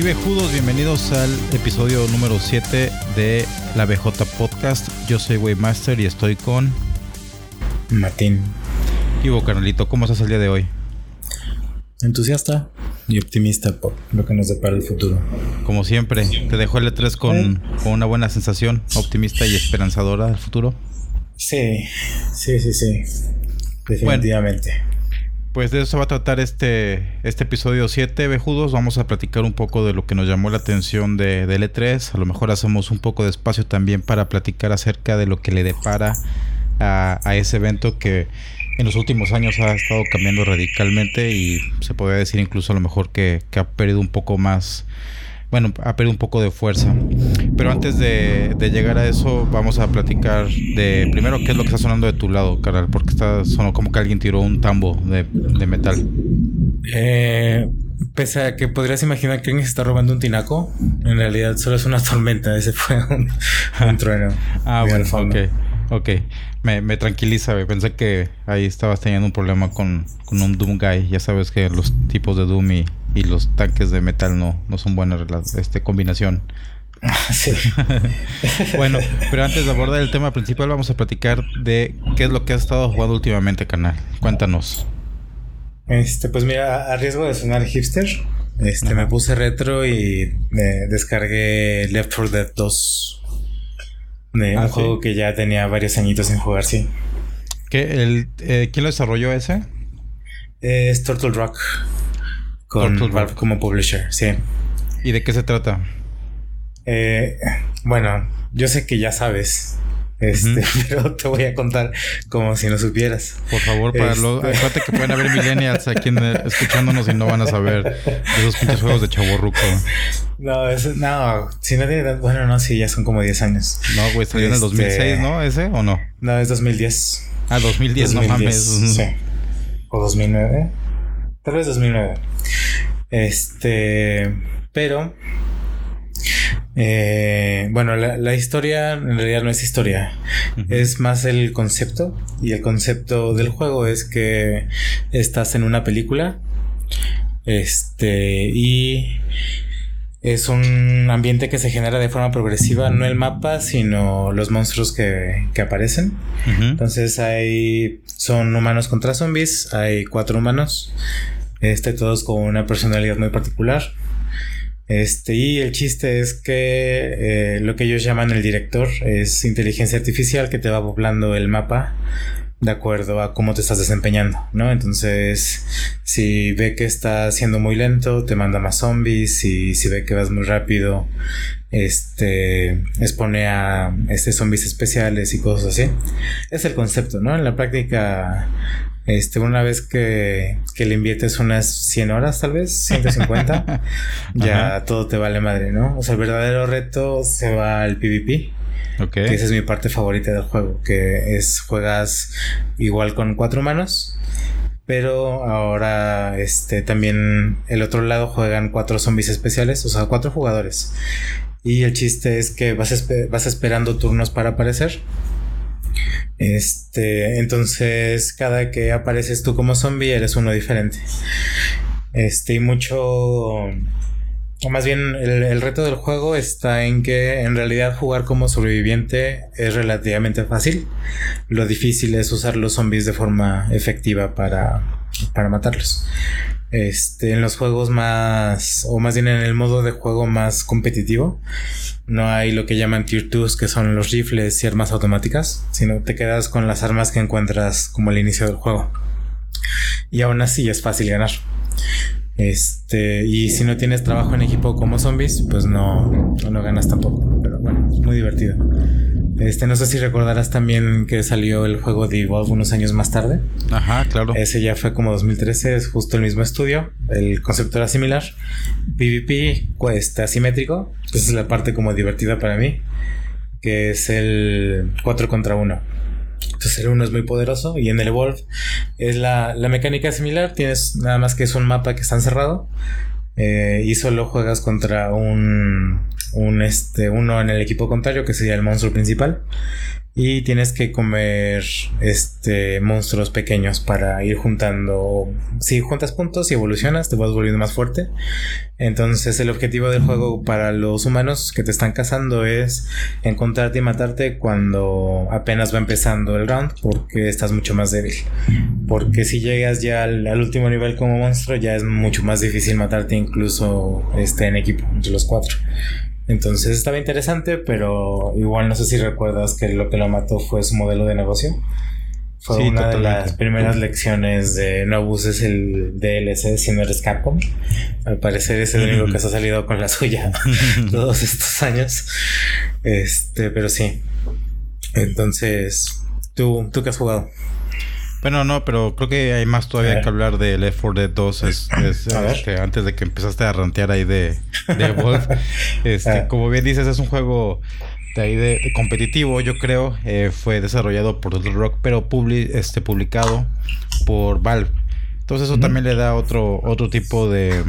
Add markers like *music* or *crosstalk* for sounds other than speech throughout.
Sí, vejudos, bienvenidos al episodio número 7 de la BJ Podcast. Yo soy Waymaster y estoy con Martín. Ivo Carnalito. ¿Cómo estás el día de hoy? Entusiasta y optimista por lo que nos depara el futuro. Como siempre, ¿te dejó el E3 con, con una buena sensación, optimista y esperanzadora del futuro? Sí, sí, sí, sí. Definitivamente. Pues de eso se va a tratar este, este episodio 7, Bejudos. Vamos a platicar un poco de lo que nos llamó la atención de, de E3. A lo mejor hacemos un poco de espacio también para platicar acerca de lo que le depara a, a ese evento que en los últimos años ha estado cambiando radicalmente y se podría decir incluso a lo mejor que, que ha perdido un poco más bueno, ha perdido un poco de fuerza. Pero antes de, de, llegar a eso, vamos a platicar de primero qué es lo que está sonando de tu lado, Carol, porque está sonó como que alguien tiró un tambo de, de metal. Eh, pese a que podrías imaginar que alguien se está robando un tinaco, en realidad solo es una tormenta. Ese fue un, *laughs* un trueno. ah, bueno, ok. Ok, me, me tranquiliza, güey. Pensé que ahí estabas teniendo un problema con, con, un Doom Guy. Ya sabes que los tipos de Doom y, y los tanques de metal no, no son buenas este, combinación. Sí. *laughs* bueno, pero antes de abordar el tema principal, vamos a platicar de qué es lo que has estado jugando últimamente, canal. Cuéntanos. Este, pues mira, a riesgo de sonar hipster, este, Ajá. me puse retro y me descargué Left 4 Dead 2 de ah, un ¿sí? juego que ya tenía varios añitos sin jugar, sí. ¿Qué, el, eh, ¿Quién lo desarrolló ese? Es Turtle Rock. Con Turtle Valve Rock. como publisher, sí. ¿Y de qué se trata? Eh, bueno, yo sé que ya sabes. Este, uh *laughs* -huh. pero te voy a contar como si no supieras. Por favor, para este... los. Acuérdate que pueden haber millennials aquí en, escuchándonos y no van a saber esos pinches juegos de chaborruco. *laughs* No, eso, no, si no tiene bueno, no, sí, ya son como 10 años. No, güey, salió este... en el 2006, ¿no? ¿Ese o no? No, es 2010. Ah, 2010, 2010 no mames. Sí. O 2009. Tal vez 2009. Este, pero eh, bueno, la, la, historia en realidad no es historia, uh -huh. es más el concepto. Y el concepto del juego es que estás en una película. Este, y es un ambiente que se genera de forma progresiva, no el mapa, sino los monstruos que, que aparecen. Uh -huh. Entonces hay, son humanos contra zombies, hay cuatro humanos, este, todos con una personalidad muy particular. Este, y el chiste es que eh, lo que ellos llaman el director es inteligencia artificial que te va poblando el mapa de acuerdo a cómo te estás desempeñando, ¿no? Entonces, si ve que estás siendo muy lento, te manda más zombies, y si ve que vas muy rápido, este, expone a este, zombies especiales y cosas así. Es el concepto, ¿no? En la práctica, este, una vez que, que le inviertes unas 100 horas, tal vez, 150, *laughs* ya Ajá. todo te vale madre, ¿no? O sea, el verdadero reto se va al PvP. Okay. Que esa es mi parte favorita del juego, que es juegas igual con cuatro manos, pero ahora este también el otro lado juegan cuatro zombies especiales, o sea, cuatro jugadores. Y el chiste es que vas, esper vas esperando turnos para aparecer. Este, entonces cada que apareces tú como zombie eres uno diferente. Este, y mucho o más bien, el, el, reto del juego está en que en realidad jugar como sobreviviente es relativamente fácil. Lo difícil es usar los zombies de forma efectiva para, para matarlos. Este, en los juegos más, o más bien en el modo de juego más competitivo, no hay lo que llaman tier 2, que son los rifles y armas automáticas, sino te quedas con las armas que encuentras como al inicio del juego. Y aún así es fácil ganar. Este, y si no tienes trabajo en equipo como zombies, pues no, no ganas tampoco. Pero bueno, es muy divertido. Este, no sé si recordarás también que salió el juego de Evolve unos años más tarde. Ajá, claro. Ese ya fue como 2013, es justo el mismo estudio. El concepto era similar. PvP, pues, asimétrico. Esa es la parte como divertida para mí. Que es el 4 contra 1. Entonces el 1 es muy poderoso y en el Evolve es la, la, mecánica similar, tienes nada más que es un mapa que está encerrado eh, y solo juegas contra un, un este uno en el equipo contrario que sería el monstruo principal. Y tienes que comer este monstruos pequeños para ir juntando. Si juntas puntos y evolucionas te vas volviendo más fuerte. Entonces el objetivo del juego para los humanos que te están cazando es encontrarte y matarte cuando apenas va empezando el round porque estás mucho más débil. Porque si llegas ya al, último nivel como monstruo ya es mucho más difícil matarte incluso este en equipo entre los cuatro entonces estaba interesante, pero igual no sé si recuerdas que lo que lo mató fue su modelo de negocio. Fue una de las primeras lecciones de no abuses el DLC si no eres Capcom. Al parecer es el único que se ha salido con la suya *laughs* todos estos años. Este, pero sí. Entonces, ¿tú, tú qué has jugado? Bueno, no, pero creo que hay más todavía que hablar de Left 4 Dead 2. Es, este, antes de que empezaste a rantear ahí de, de *laughs* Wolf. este, ah. Como bien dices, es un juego de ahí de, competitivo, yo creo. Eh, fue desarrollado por Little Rock, pero este, publicado por Valve. Entonces eso también le da otro, otro tipo de,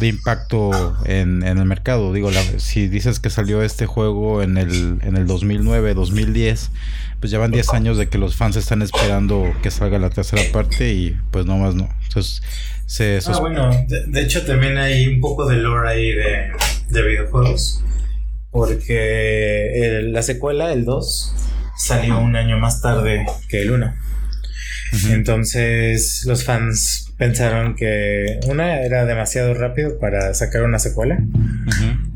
de impacto en, en, el mercado. Digo, si dices que salió este juego en el, en el 2009, 2010 pues ya van 10 años de que los fans están esperando que salga la tercera parte y pues no más no. Entonces, se, ah, bueno, de, hecho también hay un poco de lore ahí de, de videojuegos. Porque la secuela, el 2, salió un año más tarde que el 1. Entonces los fans pensaron que una era demasiado rápido para sacar una secuela.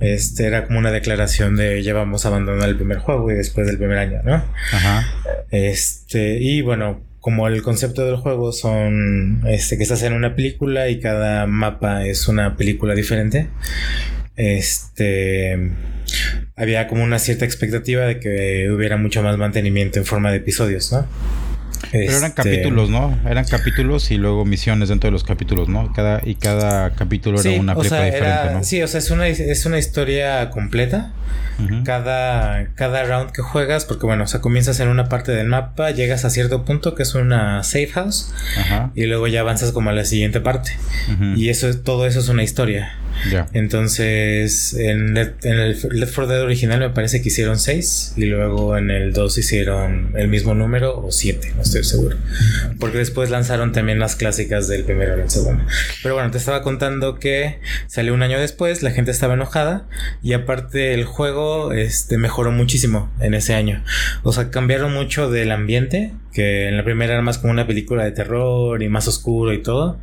Este era como una declaración de ya vamos a abandonar el primer juego y después del primer año, ¿no? Ajá. Este, y bueno, como el concepto del juego son este que estás en una película y cada mapa es una película diferente. Este había como una cierta expectativa de que hubiera mucho más mantenimiento en forma de episodios, ¿no? Pero eran este, capítulos, ¿no? Eran capítulos y luego misiones dentro de los capítulos, ¿no? Cada, y cada capítulo era una película diferente, ¿no? Sí, o sea, es una, es una historia completa. cada, cada round que juegas, porque bueno, o sea, comienzas en una parte del mapa, llegas a cierto punto que es una safe house, y luego ya avanzas como a la siguiente parte. Y eso todo eso es una historia. Entonces, en, el Left 4 Dead original me parece que hicieron 6 y luego en el 2 hicieron el mismo número o 7, no estoy seguro. Porque después lanzaron también las clásicas del primero y el segundo. Pero bueno, te estaba contando que salió un año después, la gente estaba enojada y aparte el juego este, mejoró muchísimo en ese año. O sea, cambiaron mucho del ambiente que en la primera era más como una película de terror y más oscuro y todo.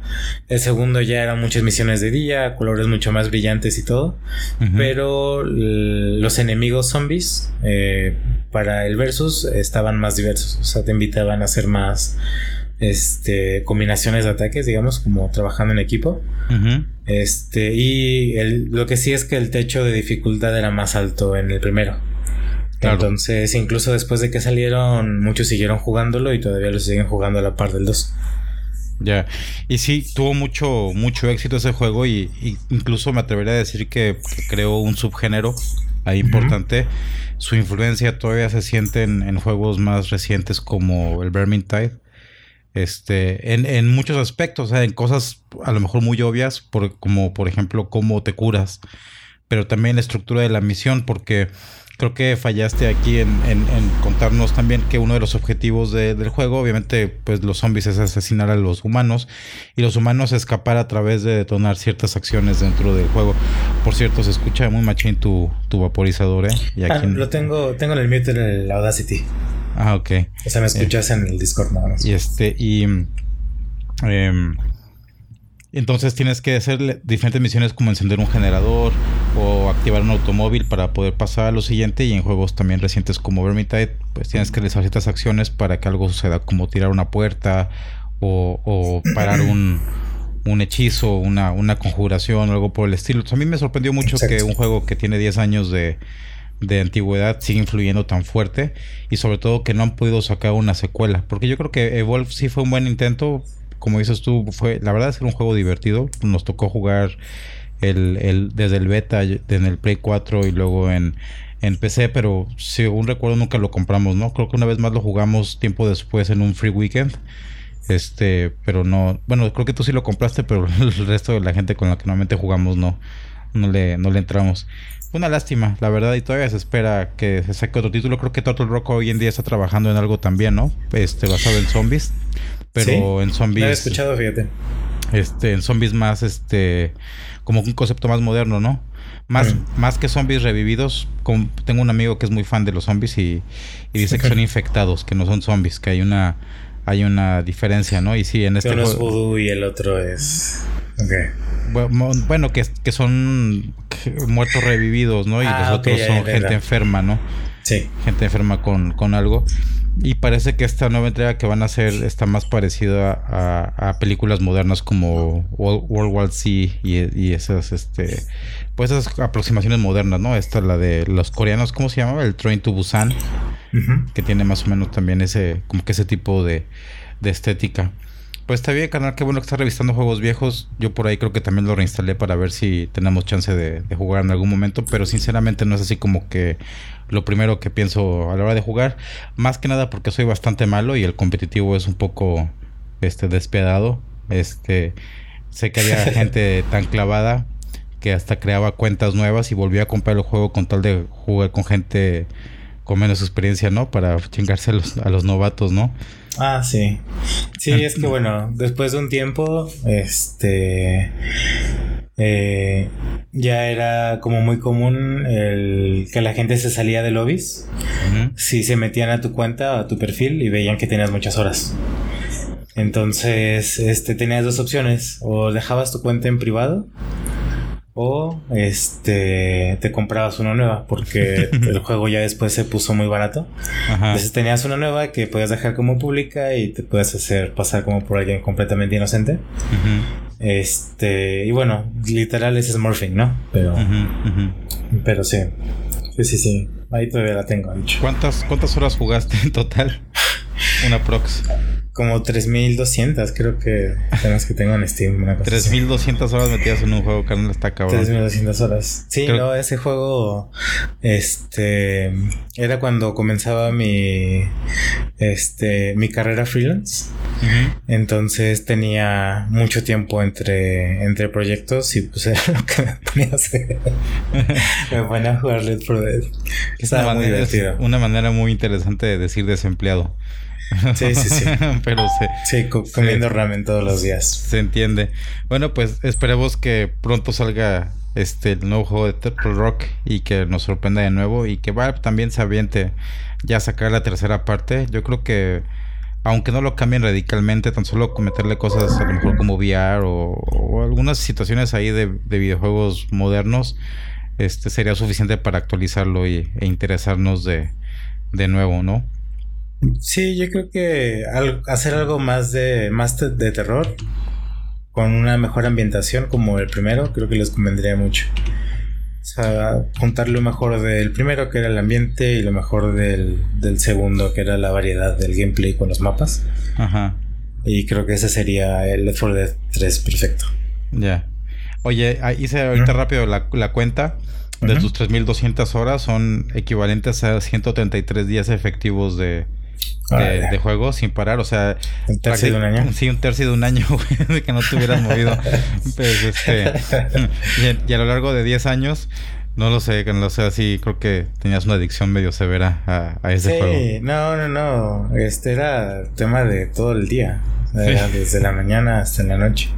El segundo ya eran muchas misiones de día, colores mucho más brillantes y todo. Pero los enemigos zombies eh, para el versus estaban más diversos. O sea, te invitaban a hacer más este combinaciones de ataques, digamos, como trabajando en equipo. Este, y lo que sí es que el techo de dificultad era más alto en el primero. Entonces, incluso después de que salieron, muchos siguieron jugándolo y todavía lo siguen jugando a la par del 2. Ya, y sí, tuvo mucho, mucho éxito ese juego y, incluso me atrevería a decir que, creó un subgénero ahí importante. Su influencia todavía se siente en, juegos más recientes como el Vermintide. Este, en, en muchos aspectos, o sea, en cosas a lo mejor muy obvias, por, como por ejemplo cómo te curas, pero también la estructura de la misión, porque creo que fallaste aquí en, contarnos también que uno de los objetivos del juego, obviamente, pues los zombies es asesinar a los humanos y los humanos escapar a través de detonar ciertas acciones dentro del juego. Por cierto, se escucha muy machín tu, tu vaporizador, ¿eh? Y aquí ah, Lo tengo, tengo en el mute en el Audacity. Ah, ok. O sea, me escuchas en el Discord nada más. Y este, y... Eh, entonces tienes que hacer diferentes misiones como encender un generador o activar un automóvil para poder pasar a lo siguiente. Y en juegos también recientes como Vermintide, pues tienes que realizar ciertas acciones para que algo suceda, como tirar una puerta o, parar un, hechizo, una, una conjuración o algo por el estilo. a mí me sorprendió mucho que un juego que tiene 10 años de, de antigüedad sigue influyendo tan fuerte y sobre todo que no han podido sacar una secuela. Porque yo creo que Evolve sí fue un buen intento, como dices tú, fue la verdad es que era un juego divertido. Nos tocó jugar el, el, desde el beta en el Play 4 y luego en, en PC, pero según recuerdo nunca lo compramos, ¿no? Creo que una vez más lo jugamos tiempo después en un free weekend. Este, pero no, bueno, creo que tú sí lo compraste, pero *laughs* el resto de la gente con la que normalmente jugamos no, no le, no le entramos. Una lástima, la verdad, y todavía se espera que se saque otro título. Creo que Total Rock hoy en día está trabajando en algo también, ¿no? Este, basado en zombies. Pero en zombies. Lo he escuchado, fíjate. Este, en zombies más, este, como un concepto más moderno, ¿no? Más, más que zombies revividos, tengo un amigo que es muy fan de los zombies y, dice que son infectados, que no son zombies, que hay una hay una diferencia, ¿no? Y sí, en este Uno es voodoo y el otro es... Bueno, que, que son muertos revividos, ¿no? Y ah, los otros son gente enferma, ¿no? Sí. Gente enferma con, con algo. Y parece que esta nueva entrega que van a hacer está más parecida a, películas modernas como World War Z y, esas, este, pues esas aproximaciones modernas, ¿no? Esta la de los coreanos, ¿cómo se llama? El Train to Busan, que tiene más o menos también ese, como que ese tipo de, de estética. Pues está bien, canal, qué bueno que estás revisando juegos viejos. Yo por ahí creo que también lo reinstalé para ver si tenemos chance de, jugar en algún momento, pero sinceramente no es así como que lo primero que pienso a la hora de jugar. Más que nada porque soy bastante malo y el competitivo es un poco este despiadado. Este sé que había *laughs* gente tan clavada que hasta creaba cuentas nuevas y volvía a comprar el juego con tal de jugar con gente con menos experiencia, ¿no? Para chingarse a los novatos, ¿no? Ah, sí. Sí, es que bueno, después de un tiempo, este... Eh, ya era como muy común el que la gente se salía de lobbies si se metían a tu cuenta o a tu perfil y veían que tenías muchas horas. Entonces, este, tenías dos opciones, o dejabas tu cuenta en privado o este te comprabas una nueva porque *laughs* el juego ya después se puso muy barato. Entonces tenías una nueva que podías dejar como pública y te puedes hacer pasar como por alguien completamente inocente. Este, y bueno, literal es Smurfing, ¿no? Pero pero sí. Sí, sí, sí. Ahí todavía la tengo, ¿Cuántas cuántas horas jugaste en total? *laughs* Una prox. Como 3200, creo que son que tengo en Steam. 3200 horas metidas en un juego, carnal, está cabrón. 3200 horas. Sí, no, ese juego. Este. Era cuando comenzaba mi. Este. Mi carrera freelance. Entonces tenía mucho tiempo entre, entre proyectos y pues *laughs* era lo que me ponía a hacer. *laughs* me ponía a jugar Let's 4 Dead. Estaba muy divertido. una manera muy interesante de decir desempleado. Sí, sí, sí. *laughs* Pero se, sí, comiendo ramen todos los días. Se entiende. Bueno, pues esperemos que pronto salga este el nuevo juego de Turtle Rock y que nos sorprenda de nuevo y que va también se aviente ya sacar la tercera parte. Yo creo que aunque no lo cambien radicalmente, tan solo cometerle cosas a lo mejor como VR o, algunas situaciones ahí de, videojuegos modernos, este sería suficiente para actualizarlo y, e interesarnos de, de nuevo, ¿no? Sí, yo creo que hacer algo más de, más de terror con una mejor ambientación como el primero, creo que les convendría mucho. O sea, juntar lo mejor del primero, que era el ambiente, y lo mejor del, segundo, que era la variedad del gameplay con los mapas. Ajá. Y creo que ese sería el Left 4 Dead 3 perfecto. Ya. Oye, ah, hice ahorita rápido la, la cuenta de tus 3200 horas son equivalentes a 133 días efectivos de, de, juego sin parar, o sea... ¿Un tercio de un año? Sí, un tercio de un año, *laughs* de que no te hubieras movido. *laughs* pues, este, y, a lo largo de 10 años, no lo sé, no lo sé, así creo que tenías una adicción medio severa a, ese juego. Sí, no, no, no, este era tema de todo el día, desde la mañana hasta la noche.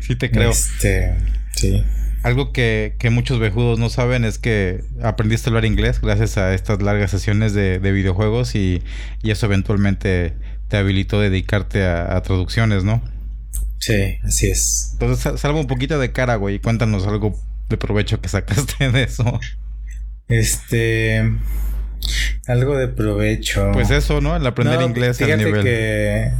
Sí, te creo. Este, sí. Algo que, muchos vejudos no saben es que aprendiste a hablar inglés gracias a estas largas sesiones de, videojuegos y, eso eventualmente te habilitó a dedicarte a, traducciones, ¿no? Sí, así es. Entonces, salva un poquito de cara, güey, y cuéntanos algo de provecho que sacaste *laughs* de eso. Este. Algo de provecho. Pues eso, ¿no? El aprender inglés al nivel. que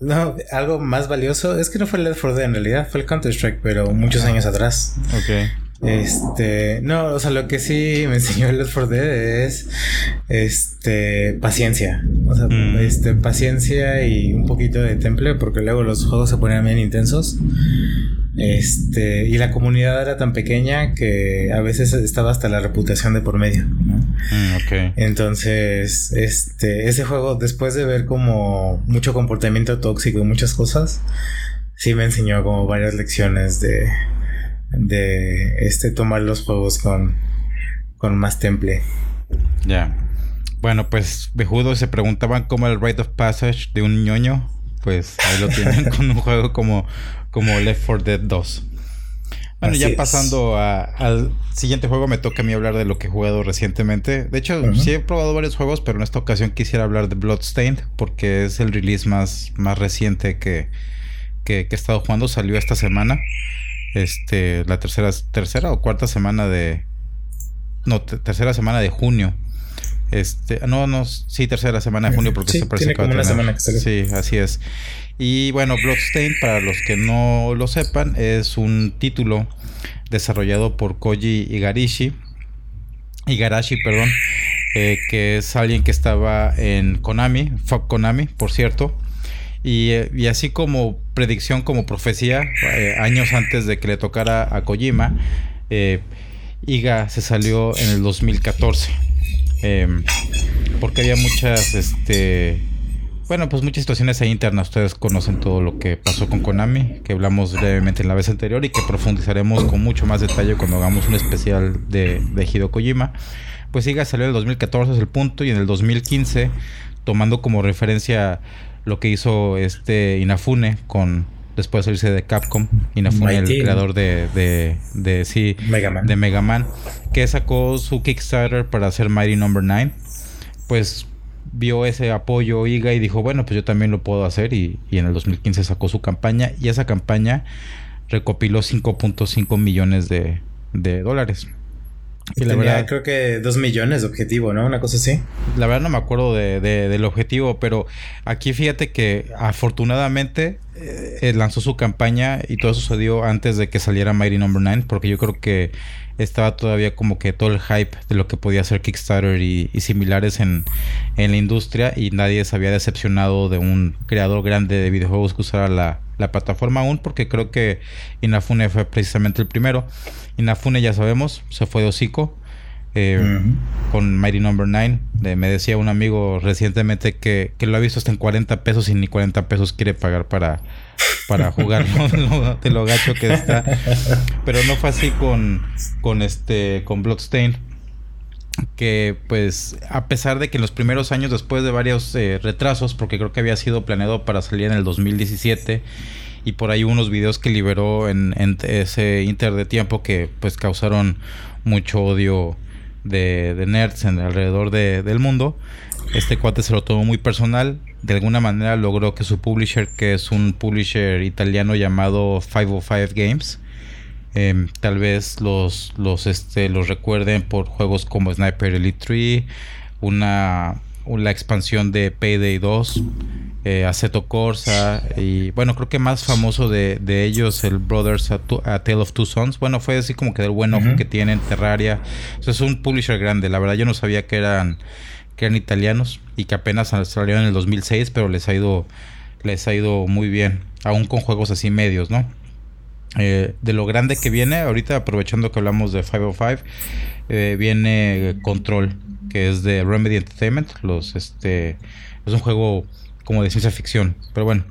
no, algo más valioso es que no fue el Left 4 Dead en realidad, fue el Counter-Strike, pero muchos años atrás. Ok. Este, no, o sea, lo que sí me *laughs* enseñó el Left 4 Dead es este paciencia. O sea, mm. este paciencia y un poquito de temple, porque luego los juegos se ponían bien intensos. Este, y la comunidad era tan pequeña que a veces estaba hasta la reputación de por medio. Mm, Entonces, este, ese juego, después de ver como mucho comportamiento tóxico y muchas cosas, sí me enseñó como varias lecciones de, de este, tomar los juegos con, con más temple. Ya. Bueno, pues Bejudo se preguntaban cómo el Rite of Passage de un ñoño. Pues ahí lo tienen *laughs* con un juego como, como Left 4 Dead 2. Bueno, ya pasando al siguiente juego, me toca a mí hablar de lo que he jugado recientemente. De hecho, sí he probado varios juegos, pero en esta ocasión quisiera hablar de Bloodstained, porque es el release más, más reciente que, que, he estado jugando. Salió esta semana. Este, la tercera, tercera o cuarta semana de. No, tercera semana de junio. Este, no, no, sí, tercera semana de junio porque se parece como una semana que salió. Sí, así es. Y bueno, Bloodstained, para los que no lo sepan, es un título desarrollado por Koji Igarashi. Igarashi, perdón. Eh, que es alguien que estaba en Konami, fuck Konami, por cierto. Y, eh, así como predicción, como profecía, eh, años antes de que le tocara a Kojima, Iga se salió en el 2014. Em, porque había muchas, este, bueno, pues muchas situaciones internas. Ustedes conocen todo lo que pasó con Konami, que hablamos brevemente en la vez anterior y que profundizaremos con mucho más detalle cuando hagamos un especial de, de Hideo Kojima. Pues siga salió en el 2014 es el punto y en el 2015, tomando como referencia lo que hizo este Inafune con después de salirse de Capcom, Inafune, el creador de, de, de sí, de Mega Man, que sacó su Kickstarter para hacer Mighty Number no. 9. Pues vio ese apoyo IGA y dijo, bueno, pues yo también lo puedo hacer y, en el 2015 sacó su campaña y esa campaña recopiló 5.5 millones de, dólares. Y la verdad, creo que 2 millones de objetivo, ¿no? Una cosa así. La verdad no me acuerdo de, del objetivo, pero aquí fíjate que afortunadamente eh, lanzó su campaña y todo sucedió antes de que saliera Mighty Number no. 9, porque yo creo que estaba todavía como que todo el hype de lo que podía hacer Kickstarter y, similares en, en, la industria y nadie se había decepcionado de un creador grande de videojuegos que usara la, la plataforma aún porque creo que Inafune fue precisamente el primero. Inafune ya sabemos, se fue de hocico. Eh, con Mighty Number no. 9. me decía un amigo recientemente que, que, lo ha visto hasta en 40 pesos y ni 40 pesos quiere pagar para, para jugar *laughs* de lo gacho que está. Pero no fue así con, con este con Bloodstain. Que pues a pesar de que en los primeros años después de varios eh, retrasos, porque creo que había sido planeado para salir en el 2017 y por ahí unos videos que liberó en, ese inter de tiempo que pues causaron mucho odio de, de nerds en, alrededor de, del mundo. Este cuate se lo tomó muy personal. De alguna manera logró que su publisher, que es un publisher italiano llamado 505 Games, em, tal vez los, los, este, los recuerden por juegos como Sniper Elite 3, una, la expansión de Payday 2, eh, Aceto Corsa y bueno, creo que más famoso de, de ellos el Brothers a, Tale of Two Sons. Bueno, fue así como que del buen ojo que tienen Terraria. es un publisher grande. La verdad yo no sabía que eran que eran italianos y que apenas salieron en el 2006, pero les ha ido les ha ido muy bien, aún con juegos así medios, ¿no? Eh, de lo grande que viene, ahorita aprovechando que hablamos de 505, eh, viene Control, que es de Remedy Entertainment. Los, este, es un juego como de ciencia ficción. Pero bueno,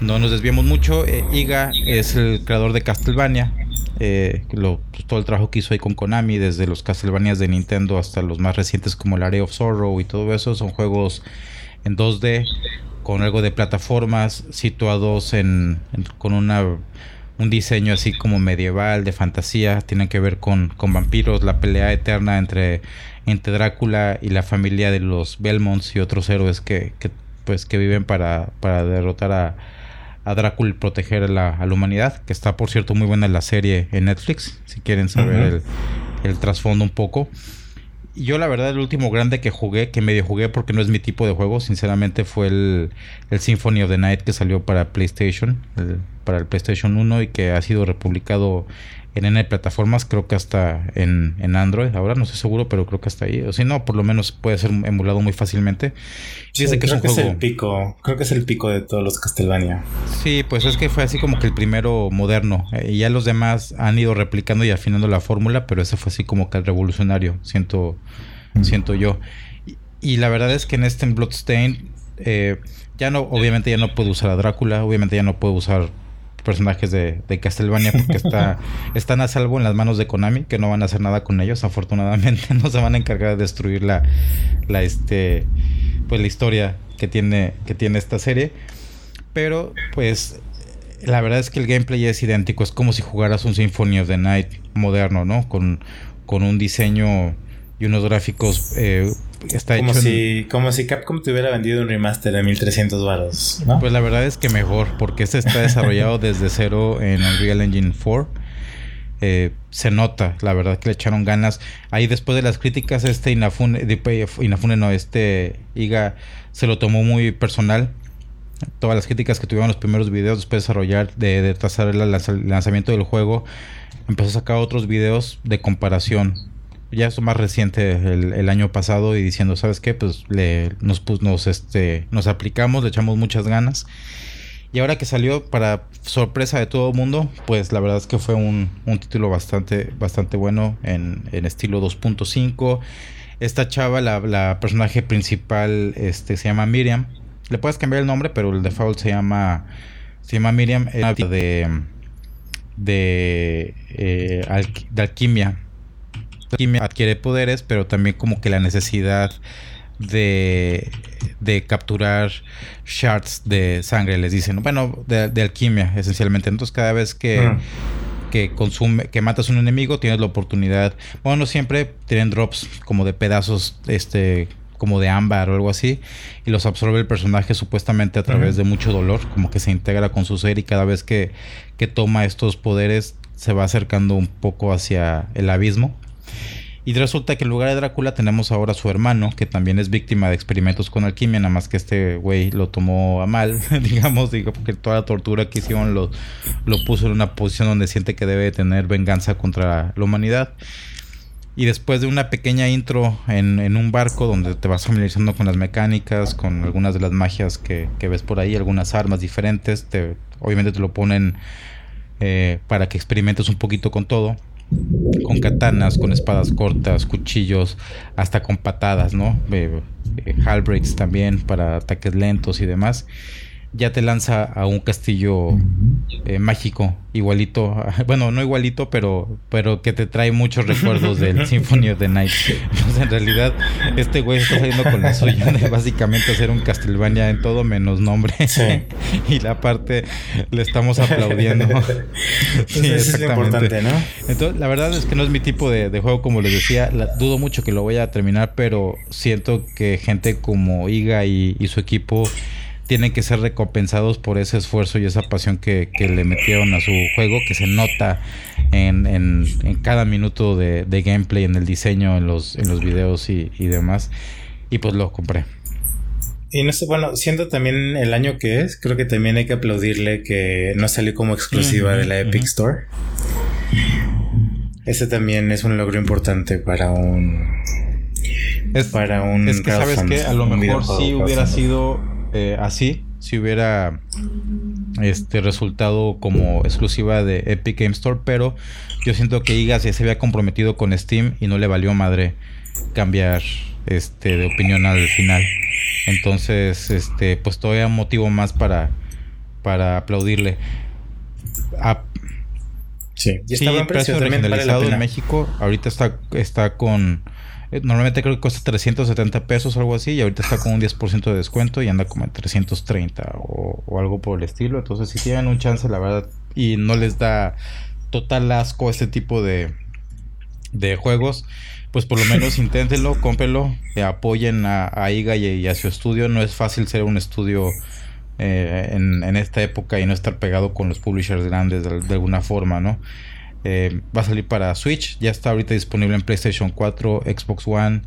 no nos desviamos mucho. Eh, Iga es el creador de Castlevania. Eh, lo, pues, todo el trabajo que hizo ahí con Konami, desde los Castlevanias de Nintendo hasta los más recientes como el Area of Sorrow y todo eso, son juegos en 2D con algo de plataformas situados en, con una un diseño así como medieval, de fantasía, tienen que ver con, con vampiros, la pelea eterna entre, entre Drácula y la familia de los Belmonts y otros héroes que, que pues que viven para, para derrotar a, a Drácula y proteger a la, a la, humanidad, que está por cierto muy buena la serie en Netflix, si quieren saber el, el trasfondo un poco. Yo la verdad el último grande que jugué, que medio jugué porque no es mi tipo de juego, sinceramente fue el, el Symphony of the Night que salió para PlayStation, para el PlayStation 1 y que ha sido republicado en N plataformas, creo que hasta en, en, Android, ahora no estoy seguro, pero creo que hasta ahí. O si no, por lo menos puede ser emulado muy fácilmente. Sí, que creo es que es el pico, creo que es el pico de todos los Castlevania. Sí, pues es que fue así como que el primero moderno. Eh, y ya los demás han ido replicando y afinando la fórmula, pero ese fue así como que el revolucionario, siento, mm. siento yo. Y, la verdad es que en este Bloodstain, eh, ya no, obviamente ya no puedo usar a Drácula, obviamente ya no puedo usar personajes de, de Castlevania porque está, *laughs* están a salvo en las manos de Konami, que no van a hacer nada con ellos, afortunadamente *laughs* no se van a encargar de destruir la, la, este, pues la historia que tiene, que tiene esta serie. Pero pues la verdad es que el gameplay es idéntico, es como si jugaras un Symphony of the Night moderno, ¿no? Con, con un diseño y unos gráficos eh, está como hecho si como si Capcom te hubiera vendido un remaster de 1300 baros ¿no? pues la verdad es que mejor porque este está desarrollado *laughs* desde cero en Unreal Engine 4 eh, se nota la verdad que le echaron ganas. Ahí después de las críticas este Inafune, Inafune no este Iga se lo tomó muy personal. Todas las críticas que tuvieron los primeros videos después de desarrollar de, de trazar el lanzamiento del juego empezó a sacar otros videos de comparación ya es más reciente el, año pasado y diciendo, ¿sabes qué? Pues le, nos, pues, nos, este, nos aplicamos, le echamos muchas ganas. Y ahora que salió, para sorpresa de todo el mundo, pues la verdad es que fue un, un título bastante, bastante bueno en, en estilo 2.5. Esta chava, la, la, personaje principal, este, se llama Miriam. Le puedes cambiar el nombre, pero el default se llama, se llama Miriam. de, de, eh, de alquimia química adquiere poderes, pero también como que la necesidad de, de capturar shards de sangre, les dicen, bueno, de, alquimia esencialmente. Entonces cada vez que, que consume, que matas a un enemigo, tienes la oportunidad, bueno, siempre tienen drops como de pedazos, este como de ámbar o algo así, y los absorbe el personaje supuestamente a través de mucho dolor, como que se integra con su ser y cada vez que, que toma estos poderes se va acercando un poco hacia el abismo y resulta que en lugar de Drácula tenemos ahora a su hermano, que también es víctima de experimentos con alquimia, nada más que este güey lo tomó a mal, *laughs* digamos, digo, porque toda la tortura que hicieron lo, lo puso en una posición donde siente que debe tener venganza contra la humanidad. Y después de una pequeña intro en, un barco donde te vas familiarizando con las mecánicas, con algunas de las magias que, ves por ahí, algunas armas diferentes, te, obviamente te lo ponen eh, para que experimentes un poquito con todo con katanas, con espadas cortas, cuchillos, hasta con patadas, ¿no? Eh, también para ataques lentos y demás ya te lanza a un castillo eh, mágico, igualito, *laughs* bueno, no igualito, pero, pero que te trae muchos recuerdos del *laughs* Symphony of the Night. *laughs* Entonces, en realidad, este güey está saliendo con la suya de básicamente hacer un Castlevania en todo menos nombre. y la parte le estamos aplaudiendo. sí, es importante, ¿no? Entonces, la verdad es que no es mi tipo de, juego, como les decía. dudo mucho que lo vaya a terminar, pero siento que gente como Iga y su equipo tienen que ser recompensados por ese esfuerzo y esa pasión que, le metieron a su juego, que se nota en, en, cada minuto de, gameplay, en el diseño, en los, en los videos y, demás. Y pues lo compré. Y no sé, bueno, siendo también el año que es, creo que también hay que aplaudirle que no salió como exclusiva de la Epic Store. Ese también es un logro importante para un. Es, para un. Es que sabes que a lo mejor sí hubiera sido eh, así si hubiera este resultado como exclusiva de Epic Game Store, pero yo siento que Igas ya se había comprometido con Steam y no le valió madre cambiar este de opinión al final. Entonces, este, pues todavía motivo más para para aplaudirle. sí, estaba en precio, en México. Ahorita está está con normalmente creo que cuesta 370 pesos o algo así y ahorita está con un 10% de descuento y anda como en 330 o, algo por el estilo. Entonces si tienen un chance, la verdad, y no les da total asco este tipo de, de juegos, pues por lo menos *laughs* inténtenlo, cómprenlo, eh, apoyen a, IGA y, a su estudio. No es fácil ser un estudio eh, en, esta época y no estar pegado con los publishers grandes de, de alguna forma, ¿no? Eh, va a salir para Switch, ya está ahorita disponible en PlayStation 4, Xbox One,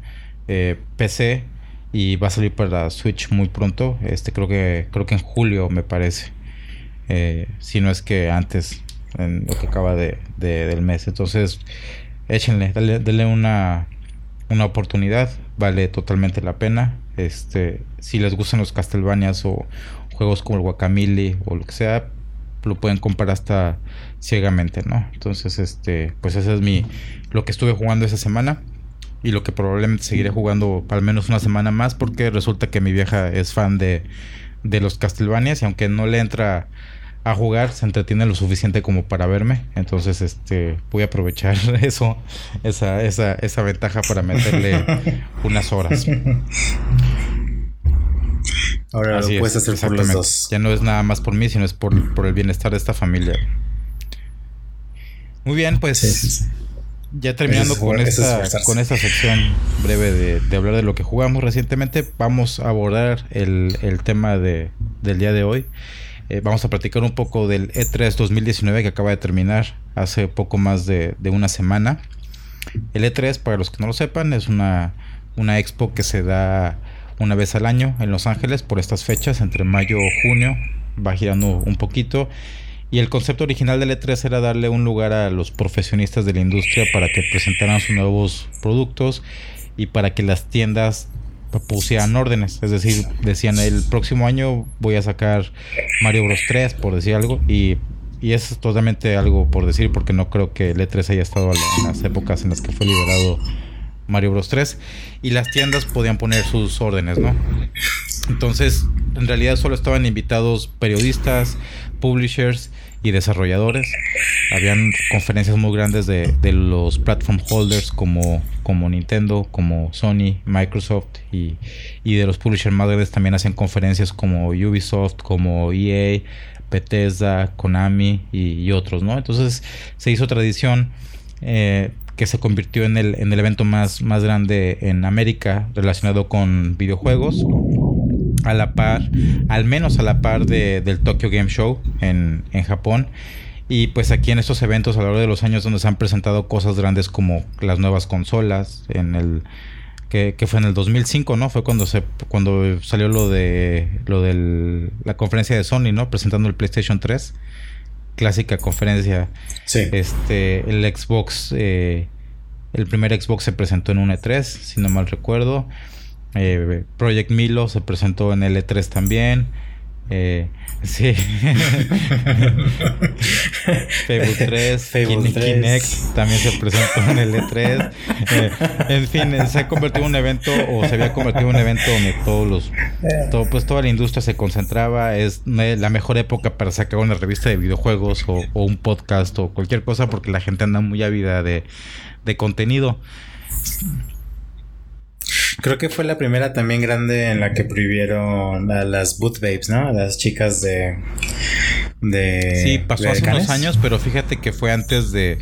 eh, PC y va a salir para Switch muy pronto. Este creo que creo que en julio me parece, eh, si no es que antes, en lo que acaba de, del mes. Entonces échenle, denle una una oportunidad, vale totalmente la pena. Este, si les gustan los Castlevanias o juegos como el Guacamole o lo que sea, lo pueden comprar hasta ciegamente, ¿no? Entonces, este, pues ese es mi, lo que estuve jugando esa semana y lo que probablemente seguiré jugando al menos una semana más porque resulta que mi vieja es fan de, de los Castlevanias y aunque no le entra a jugar, se entretiene lo suficiente como para verme. Entonces, este, voy a aprovechar *laughs* eso, esa, esa, esa ventaja para meterle *laughs* unas horas. Ahora lo puedes hacer por los dos. Ya no es nada más por mí, sino es por, el bienestar de esta familia. Muy bien, pues ya terminando con, esta, con esta sección breve de, hablar de lo que jugamos recientemente, vamos a abordar el, tema de, del día de hoy. Eh, vamos a platicar un poco del E3 2019 que acaba de terminar hace poco más de, una semana. El E3, para los que no lo sepan, es una, una expo que se da una vez al año en Los Ángeles por estas fechas, entre mayo y junio, va girando un poquito. Y el concepto original del E3 era darle un lugar a los profesionistas de la industria para que presentaran sus nuevos productos y para que las tiendas pusieran órdenes. Es decir, decían el próximo año voy a sacar Mario Bros 3, por decir algo, y, y es totalmente algo por decir, porque no creo que el E3 haya estado en las épocas en las que fue liberado Mario Bros 3, y las tiendas podían poner sus órdenes, ¿no? Entonces, en realidad solo estaban invitados periodistas, publishers y desarrolladores. Habían conferencias muy grandes de, los platform holders como, como Nintendo, como Sony, Microsoft y, de los publishers más grandes también hacían conferencias como Ubisoft, como EA, Bethesda, Konami y, otros, ¿no? Entonces se hizo tradición eh, que se convirtió en el, en el evento más, más grande en América relacionado con videojuegos a la par, al menos a la par de, del Tokyo Game Show en, en, Japón. Y pues aquí en estos eventos a lo largo de los años donde se han presentado cosas grandes como las nuevas consolas, en el que, fue en el 2005, ¿no? Fue cuando se cuando salió lo de lo la conferencia de Sony, ¿no? Presentando el PlayStation 3. Clásica conferencia. Sí. Este, el Xbox eh, el primer Xbox se presentó en un E3, si no mal recuerdo. Eh, Project Milo se presentó en el E3 también. Eh, sí. *laughs* Fable 3, Kinect también se presentó en el E3. Eh, en fin, se ha convertido en un evento, o se había convertido en un evento donde todos los, todo, pues toda la industria se concentraba. Es la mejor época para sacar una revista de videojuegos o, o un podcast o cualquier cosa, porque la gente anda muy ávida de, de contenido. Creo que fue la primera también grande en la que prohibieron a las boot babes, ¿no? A las chicas de. de sí, pasó hace unos años, pero fíjate que fue antes de,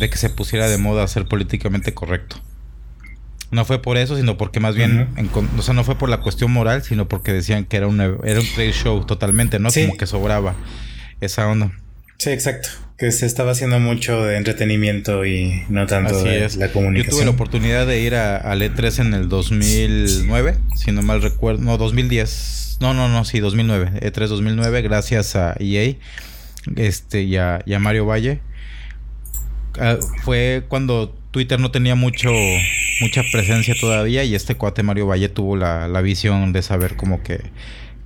que se pusiera de moda ser políticamente correcto. No fue por eso, sino porque más bien, o sea, no fue por la cuestión moral, sino porque decían que era, un era un trade show totalmente, ¿no? Como que sobraba esa onda. Sí, exacto. Que se estaba haciendo mucho de entretenimiento y no tanto de la comunicación. Yo tuve la oportunidad de ir a, E3 en el 2009, si no mal recuerdo. No, 2010. No, no, no, sí, 2009. E3 2009, gracias a EA este, y, a, Mario Valle. Ah, fue cuando Twitter no tenía mucho mucha presencia todavía y este cuate Mario Valle tuvo la, la visión de saber como que,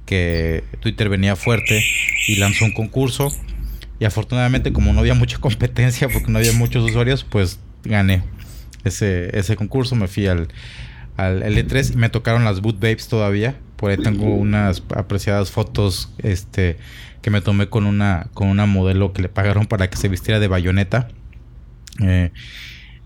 que Twitter venía fuerte y lanzó un concurso y afortunadamente, como no había mucha *laughs* competencia, porque no había muchos usuarios, pues gané ese, ese concurso. Me fui al, al L3 y me tocaron las Boot Babes todavía. Por ahí tengo unas apreciadas fotos este, que me tomé con una, con una modelo que le pagaron para que se vistiera de bayoneta. Eh,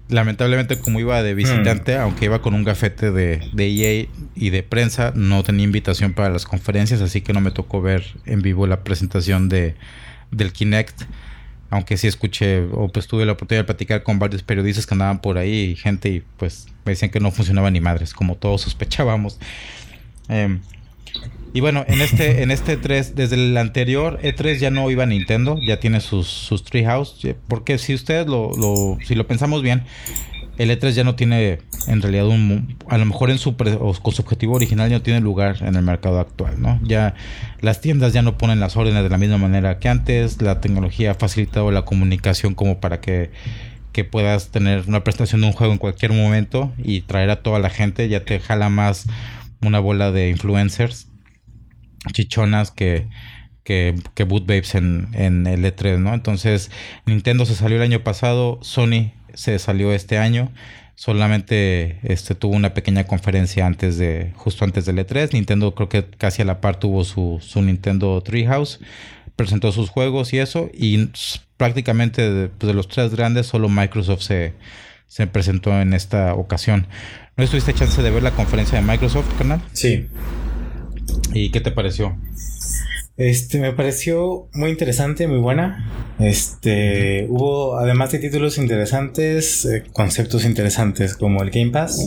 lamentablemente, como iba de visitante, hmm. aunque iba con un gafete de, de EA y de prensa, no tenía invitación para las conferencias, así que no me tocó ver en vivo la presentación de del Kinect. Aunque sí escuché, o pues tuve la oportunidad de platicar con varios periodistas que andaban por ahí y gente y pues me decían que no funcionaba ni madres, como todos *laughs* sospechábamos. Em, y bueno, en este, *laughs* en este 3, desde el anterior E3 ya no iba Nintendo, ya tiene sus, sus Treehouse. Porque si ustedes lo, lo, si lo pensamos bien, el E3 ya no tiene en realidad un a lo mejor en su con su objetivo original ya no tiene lugar en el mercado actual, ¿no? Ya las tiendas ya no ponen las órdenes de la misma manera que antes, la tecnología ha facilitado la comunicación como para que, que puedas tener una presentación de un juego en cualquier momento y traer a toda la gente, ya te jala más una bola de influencers chichonas que que, que boot babes en, en el E3, ¿no? Entonces, Nintendo se salió el año pasado, Sony se salió este año. Solamente este, tuvo una pequeña conferencia antes de, justo antes del E3. Nintendo creo que casi a la par tuvo su, su Nintendo Treehouse. presentó sus juegos y eso, y prácticamente de, pues, de los tres grandes, solo Microsoft se, se presentó en esta ocasión. ¿No tuviste chance de ver la conferencia de Microsoft, canal? Sí. ¿Y qué te pareció? Este, me pareció muy interesante, muy buena. Este, hubo, además de títulos interesantes, eh, conceptos interesantes como el Game Pass.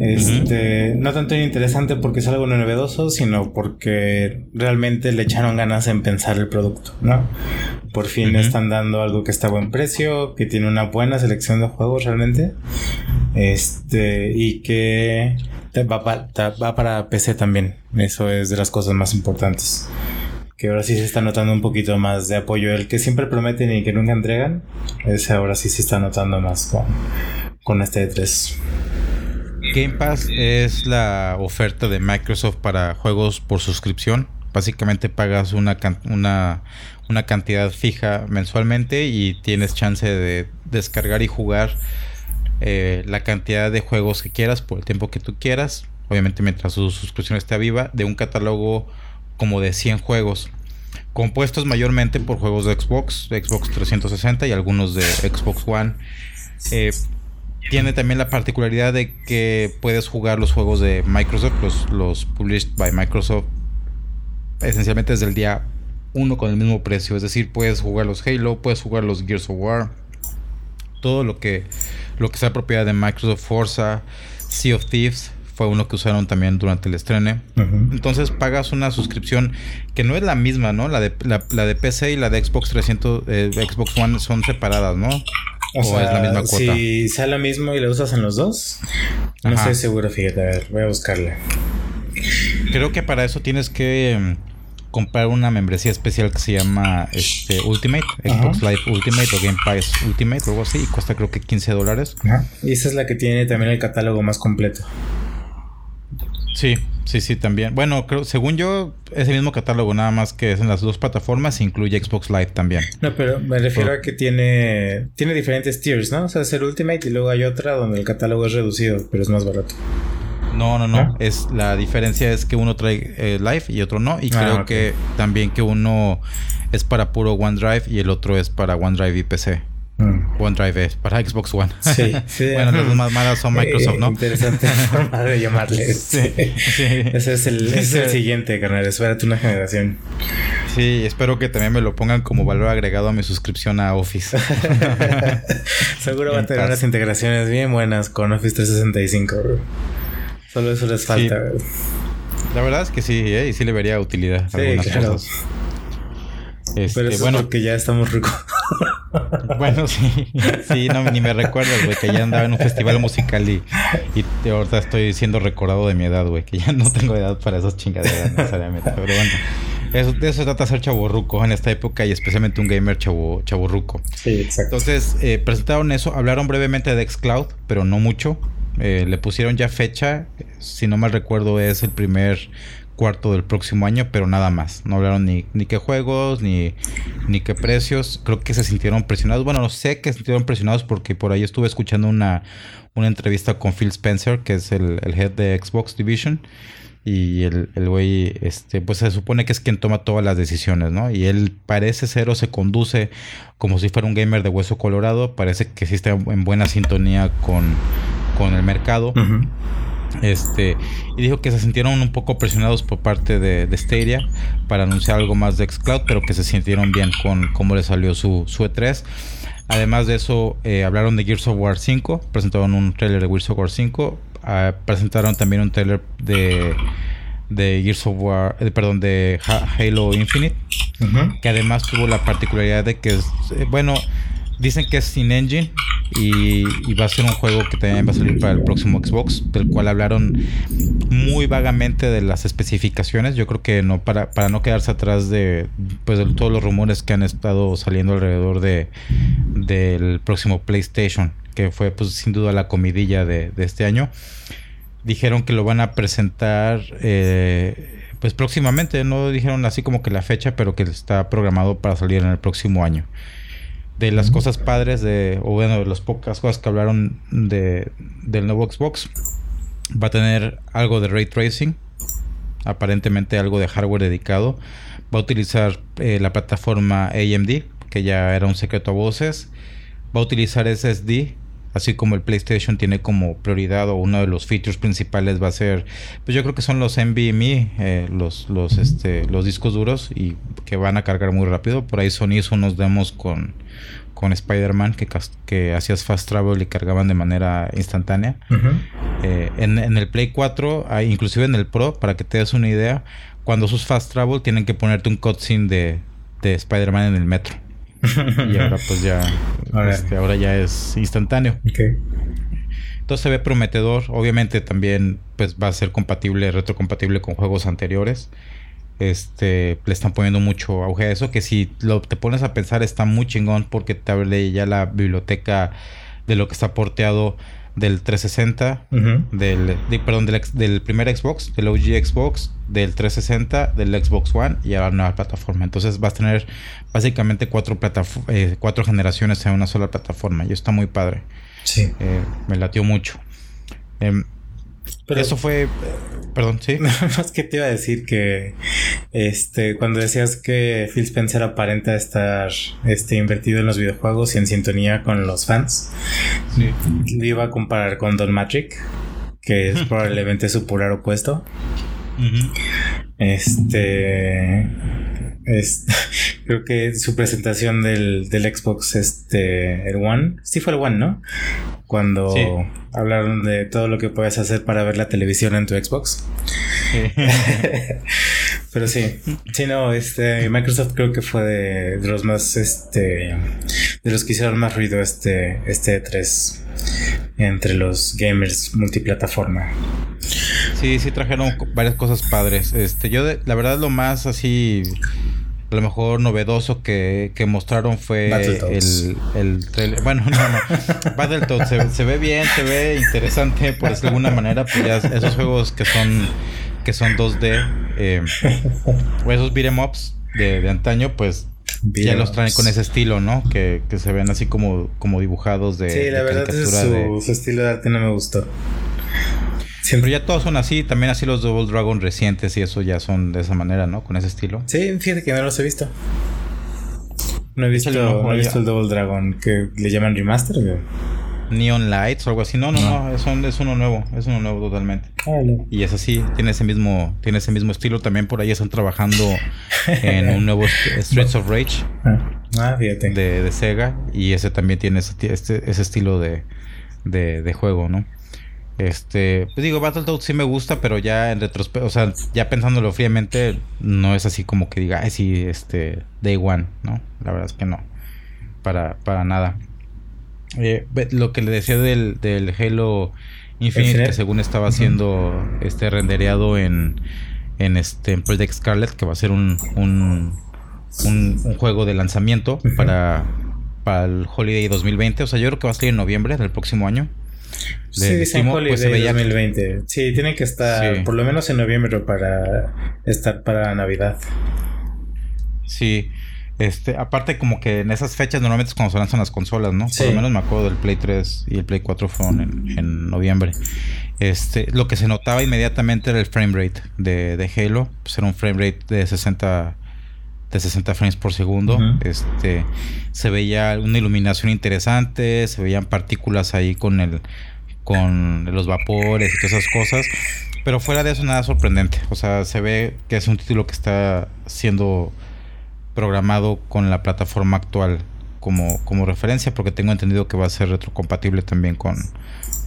Este, no tanto interesante porque es algo novedoso, sino porque realmente le echaron ganas en pensar el producto, ¿no? Por fin están dando algo que está a buen precio, que tiene una buena selección de juegos realmente. Este, y que va, va para PC también. Eso es de las cosas más importantes que ahora sí se está notando un poquito más de apoyo. El que siempre prometen y que nunca entregan, ese ahora sí se está notando más con, con este E3. Game Pass es la oferta de Microsoft para juegos por suscripción. Básicamente pagas una, una, una cantidad fija mensualmente y tienes chance de descargar y jugar eh, la cantidad de juegos que quieras por el tiempo que tú quieras. Obviamente mientras su suscripción esté viva, de un catálogo como de 100 juegos, compuestos mayormente por juegos de Xbox, Xbox 360 y algunos de Xbox One. Eh, tiene también la particularidad de que puedes jugar los juegos de Microsoft, los, los published by Microsoft, esencialmente desde el día 1 con el mismo precio. Es decir, puedes jugar los Halo, puedes jugar los Gears of War, todo lo que, lo que sea propiedad de Microsoft, Forza, Sea of Thieves, fue uno que usaron también durante el estreno. Entonces pagas una suscripción que no es la misma, ¿no? La de, la, de PC y la de Xbox 300, eh, Xbox One son separadas, ¿no? O, sea, es la misma cuota. Si sea lo mismo y lo usas en los dos, no estoy seguro, fíjate, a ver, voy a buscarle. Creo que para eso tienes que em, comprar una membresía especial que se llama este, Ultimate, Xbox Live Ultimate o Game Pass Ultimate o algo así, y cuesta creo que 15 dólares. Y esa es la que tiene también el catálogo más completo. Sí, sí, sí, también. Bueno, creo, según yo, es el mismo catálogo, nada más que es en las dos plataformas, incluye Xbox Live también. No, pero me refiero a que tiene, tiene diferentes tiers, ¿no? O sea, es el Ultimate y luego hay otra donde el catálogo es reducido, pero es más barato. No, no, no. Es la diferencia es que uno trae eh, Live y otro no. Y ah, creo que también que uno es para puro OneDrive y el otro es para OneDrive y PC. Mm. OneDrive es para Xbox One. Sí, sí. *laughs* bueno, las más malas son Microsoft, ¿no? Interesante *laughs* forma de llamarle. Sí, Ese es el, es el siguiente, carnal. Espérate una generación. Sí, espero que también me lo pongan como valor agregado a mi suscripción a Office. *laughs* Seguro va a tener unas integraciones bien buenas con Office 365. Solo eso les falta. La verdad es que sí, ¿eh? y sí le vería utilidad a algunas cosas. Este, Pero eso bueno, es porque ya estamos ricos. *laughs* bueno, sí. Sí, no, ni me recuerdas, güey, que ya andaba en un festival musical y, y ahorita estoy siendo recordado de mi edad, güey, que ya no tengo edad para esas chingaderas necesariamente. Pero bueno, eso, de eso se trata ser chaburruco en esta época y especialmente un gamer chavo, chaburruco. Sí, exacto. Entonces, eh, presentaron eso, hablaron brevemente de Xcloud, pero no mucho. Eh, le pusieron ya fecha, si no mal recuerdo es el primer cuarto del próximo año, pero nada más. No hablaron ni, ni qué juegos, ni, ni qué precios. Creo que se sintieron presionados. Bueno, no sé que se sintieron presionados porque por ahí estuve escuchando una, una entrevista con Phil Spencer, que es el, el head de Xbox Division. Y el, el güey, este, pues se supone que es quien toma todas las decisiones, ¿no? Y él parece ser o se conduce como si fuera un gamer de hueso colorado. Parece que sí está en buena sintonía con, con el mercado. Este, y dijo que se sintieron un poco presionados por parte de, de, Stadia para anunciar algo más de Xcloud, pero que se sintieron bien con cómo le salió su, su E3. Además de eso, eh, hablaron de Gears of War 5, presentaron un trailer de Gears of War 5, ah, presentaron también un trailer de, de Gears of War, eh, perdón, de Halo Infinite, que además tuvo la particularidad de que, eh, bueno, Dicen que es sin engine y, va a ser un juego que también va a salir para el próximo Xbox, del cual hablaron muy vagamente de las especificaciones. Yo creo que no para, para no quedarse atrás de, pues, de todos los rumores que han estado saliendo alrededor de del próximo PlayStation, que fue pues sin duda la comidilla de, este año. Dijeron que lo van a presentar eh, pues próximamente, no dijeron así como que la fecha, pero que está programado para salir en el próximo año de las cosas padres de, o bueno, de las pocas cosas que hablaron de, del nuevo Xbox, va a tener algo de ray tracing. aparentemente algo de hardware dedicado. Va a utilizar eh, la plataforma AMD, que ya era un secreto a voces. Va a utilizar SSD, así como el PlayStation tiene como prioridad o uno de los features principales va a ser, pues yo creo que son los NVMe, eh, los, los, este, los discos duros y que van a cargar muy rápido. Por ahí Sony hizo unos demos con, con Spider-Man que, que hacías fast travel y cargaban de manera instantánea. Eh, en, el Play 4, inclusive en el Pro, para que te des una idea, cuando sus fast travel tienen que ponerte un cutscene de, de Spider-Man en el metro. *laughs* y ahora pues ya este, ahora ya es instantáneo. Entonces se ve prometedor. Obviamente también pues va a ser compatible, retrocompatible con juegos anteriores. Este, le están poniendo mucho auge a eso. Que si lo, te pones a pensar está muy chingón porque te abre ya la biblioteca de lo que está porteado del 360, del, perdón, del, del, primer Xbox, del OG Xbox, del 360, del Xbox One y ahora la nueva plataforma. Entonces vas a tener básicamente cuatro, eh, cuatro generaciones en una sola plataforma y está muy padre. Sí. Eh, me latió mucho. Em, pero eso fue. Perdón, sí. *laughs* Más que te iba a decir que. Este. Cuando decías que Phil Spencer aparenta estar este, invertido en los videojuegos y en sintonía con los fans. Sí. Lo iba a comparar con Don Matrix. Que es *laughs* probablemente su polar opuesto. Este. Es, *laughs* creo que su presentación del, del, Xbox, este, el One, sí fue el One, ¿no? Cuando hablaron de todo lo que puedes hacer para ver la televisión en tu Xbox. *laughs* Pero sí, sí, no, este, Microsoft creo que fue de, los más, este, de los que hicieron más ruido este, este 3 entre los gamers multiplataforma. Sí, sí trajeron varias cosas padres. Este, yo la verdad lo más así a lo mejor novedoso que, que mostraron fue el, el trailer. Bueno, no, no. Battletoads se, se ve bien, se ve interesante, por decirlo de alguna manera. Pues ya esos juegos que son que son 2D, eh, o esos beat'em ups de, de antaño, pues ya los traen con ese estilo, ¿no? Que, que se ven así como, como dibujados de. Sí, la verdad es su, su estilo de arte no me gustó. Siempre. Pero ya todos son así, también así los Double Dragon recientes y eso ya son de esa manera, ¿no? Con ese estilo. Sí, fíjate que no los he visto. No he visto, no he visto el Double Dragon que le llaman remaster, Neon Lights o algo así. No, no, no, es, es, uno nuevo, es uno nuevo totalmente. Y es así, tiene ese mismo, tiene ese mismo estilo. También por ahí están trabajando *laughs* en un nuevo Streets of Rage. Ah, fíjate. De, de, Sega. Y ese también tiene ese, este, ese estilo de, de, de juego, ¿no? Este, pues digo, Battletoads sí me gusta, pero ya en retrospecto, o sea, ya pensándolo fríamente, no es así como que diga, ay, sí, este, Day One, ¿no? La verdad es que no, para, para nada. Eh, lo que le decía del, del Halo Infinite, que según estaba siendo este rendereado en, en este en Project Scarlet, que va a ser un, un, un, juego de lanzamiento para, para el Holiday 2020. O sea, yo creo que va a salir en noviembre del próximo año. Sí, sí, pues se 2020. Sí, tiene que estar por lo menos en noviembre para estar para Navidad. Sí. Este, aparte como que en esas fechas normalmente es cuando se lanzan las consolas, ¿no? Por lo menos me acuerdo del Play 3 y el Play 4 fueron en, noviembre. Este, lo que se notaba inmediatamente era el frame rate de, de Halo. Pues era un frame rate de 60 de 60 frames por segundo. Este se veía una iluminación interesante, se veían partículas ahí con el con los vapores y todas esas cosas. Pero fuera de eso nada sorprendente. O sea, se ve que es un título que está siendo programado con la plataforma actual como, como referencia, porque tengo entendido que va a ser retrocompatible también con,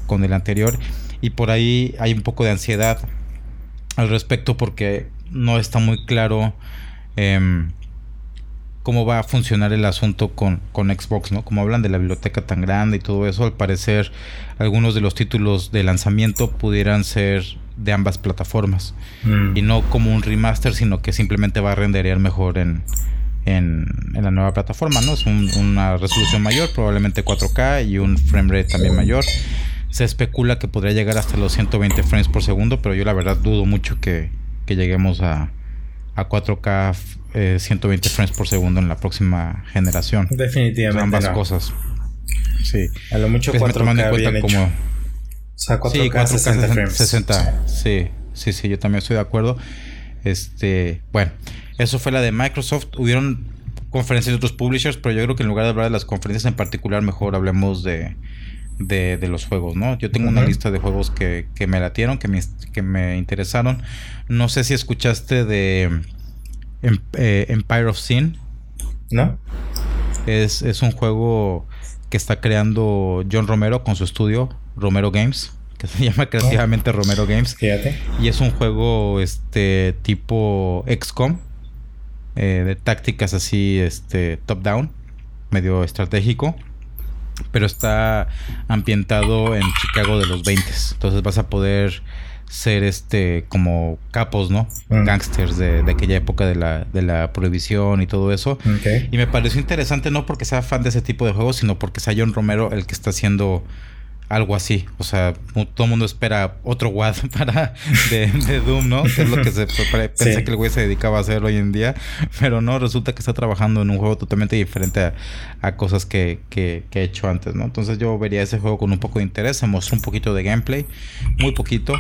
con el anterior. Y por ahí hay un poco de ansiedad al respecto porque no está muy claro em, cómo va a funcionar el asunto con, con Xbox, ¿no? Como hablan de la biblioteca tan grande y todo eso, al parecer algunos de los títulos de lanzamiento pudieran ser de ambas plataformas. Mm. Y no como un remaster, sino que simplemente va a renderear mejor en, en, la nueva plataforma, ¿no? Es una resolución mayor, probablemente 4K y un frame rate también mayor. Se especula que podría llegar hasta los 120 frames por segundo, pero yo la verdad dudo mucho que, que lleguemos a, a 4K 120 eh, frames por segundo en la próxima generación. Definitivamente. ambas cosas. Sí. A lo mucho 4K tomando en cuenta como. O sea, 4K, 60 frames. 60, sí. sí, sí, yo también estoy de acuerdo. Este, bueno, eso fue la de Microsoft. Hubieron conferencias de otros publishers, pero yo creo que en lugar de hablar de las conferencias en particular, mejor hablemos de, de, los juegos, ¿no? Yo tengo una lista de juegos que, que me latieron, que me, que me interesaron. No sé si escuchaste de Empire of Sin. ¿No? Es, es un juego que está creando John Romero con su estudio, Romero Games que se *laughs* llama creativamente Romero Games. Fíjate. Y es un juego este tipo XCOM eh, de tácticas así este top down, medio estratégico, pero está ambientado en Chicago de los 20. Entonces vas a poder ser este como capos, ¿no? Mm. Gangsters de, aquella época de la, de la prohibición y todo eso. Y me pareció interesante no porque sea fan de ese tipo de juegos, sino porque sea John Romero el que está haciendo algo así. O sea, todo el mundo espera otro WAD *laughs* para de, Doom, ¿no? Que es lo que se pensé que el güey se dedicaba a hacer hoy en día. Pero no, resulta que está trabajando en un juego totalmente diferente a, cosas que, que, que, he hecho antes, ¿no? Entonces yo vería ese juego con un poco de interés. Se mostró un poquito de gameplay, muy poquito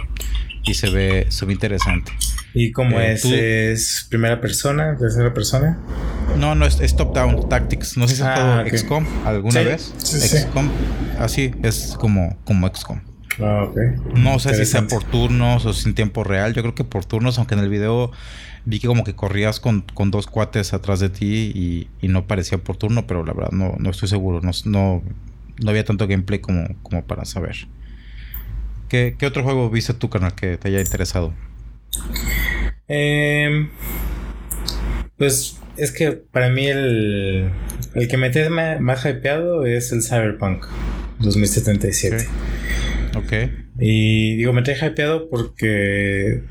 y se ve, se ve interesante. ¿Y cómo eh, es? ¿Es primera persona? ¿Tercera persona? No, no, es, top-down tactics. No sé si has jugado ah, XCOM alguna vez. Sí, XCOM, así, es como, como XCOM. Ah, ok. No sé si sea por turnos o sin tiempo real. Yo creo que por turnos, aunque en el video vi que como que corrías con, con dos cuates atrás de ti y, y, no parecía por turno, pero la verdad no, no estoy seguro. No, no, no había tanto gameplay como, como para saber. ¿Qué, otro juego viste tú, carnal, que te haya interesado? Em, pues es que para mí el, el que me tiene más hypeado es el Cyberpunk 2077. Ok. Y digo, me trae hypeado porque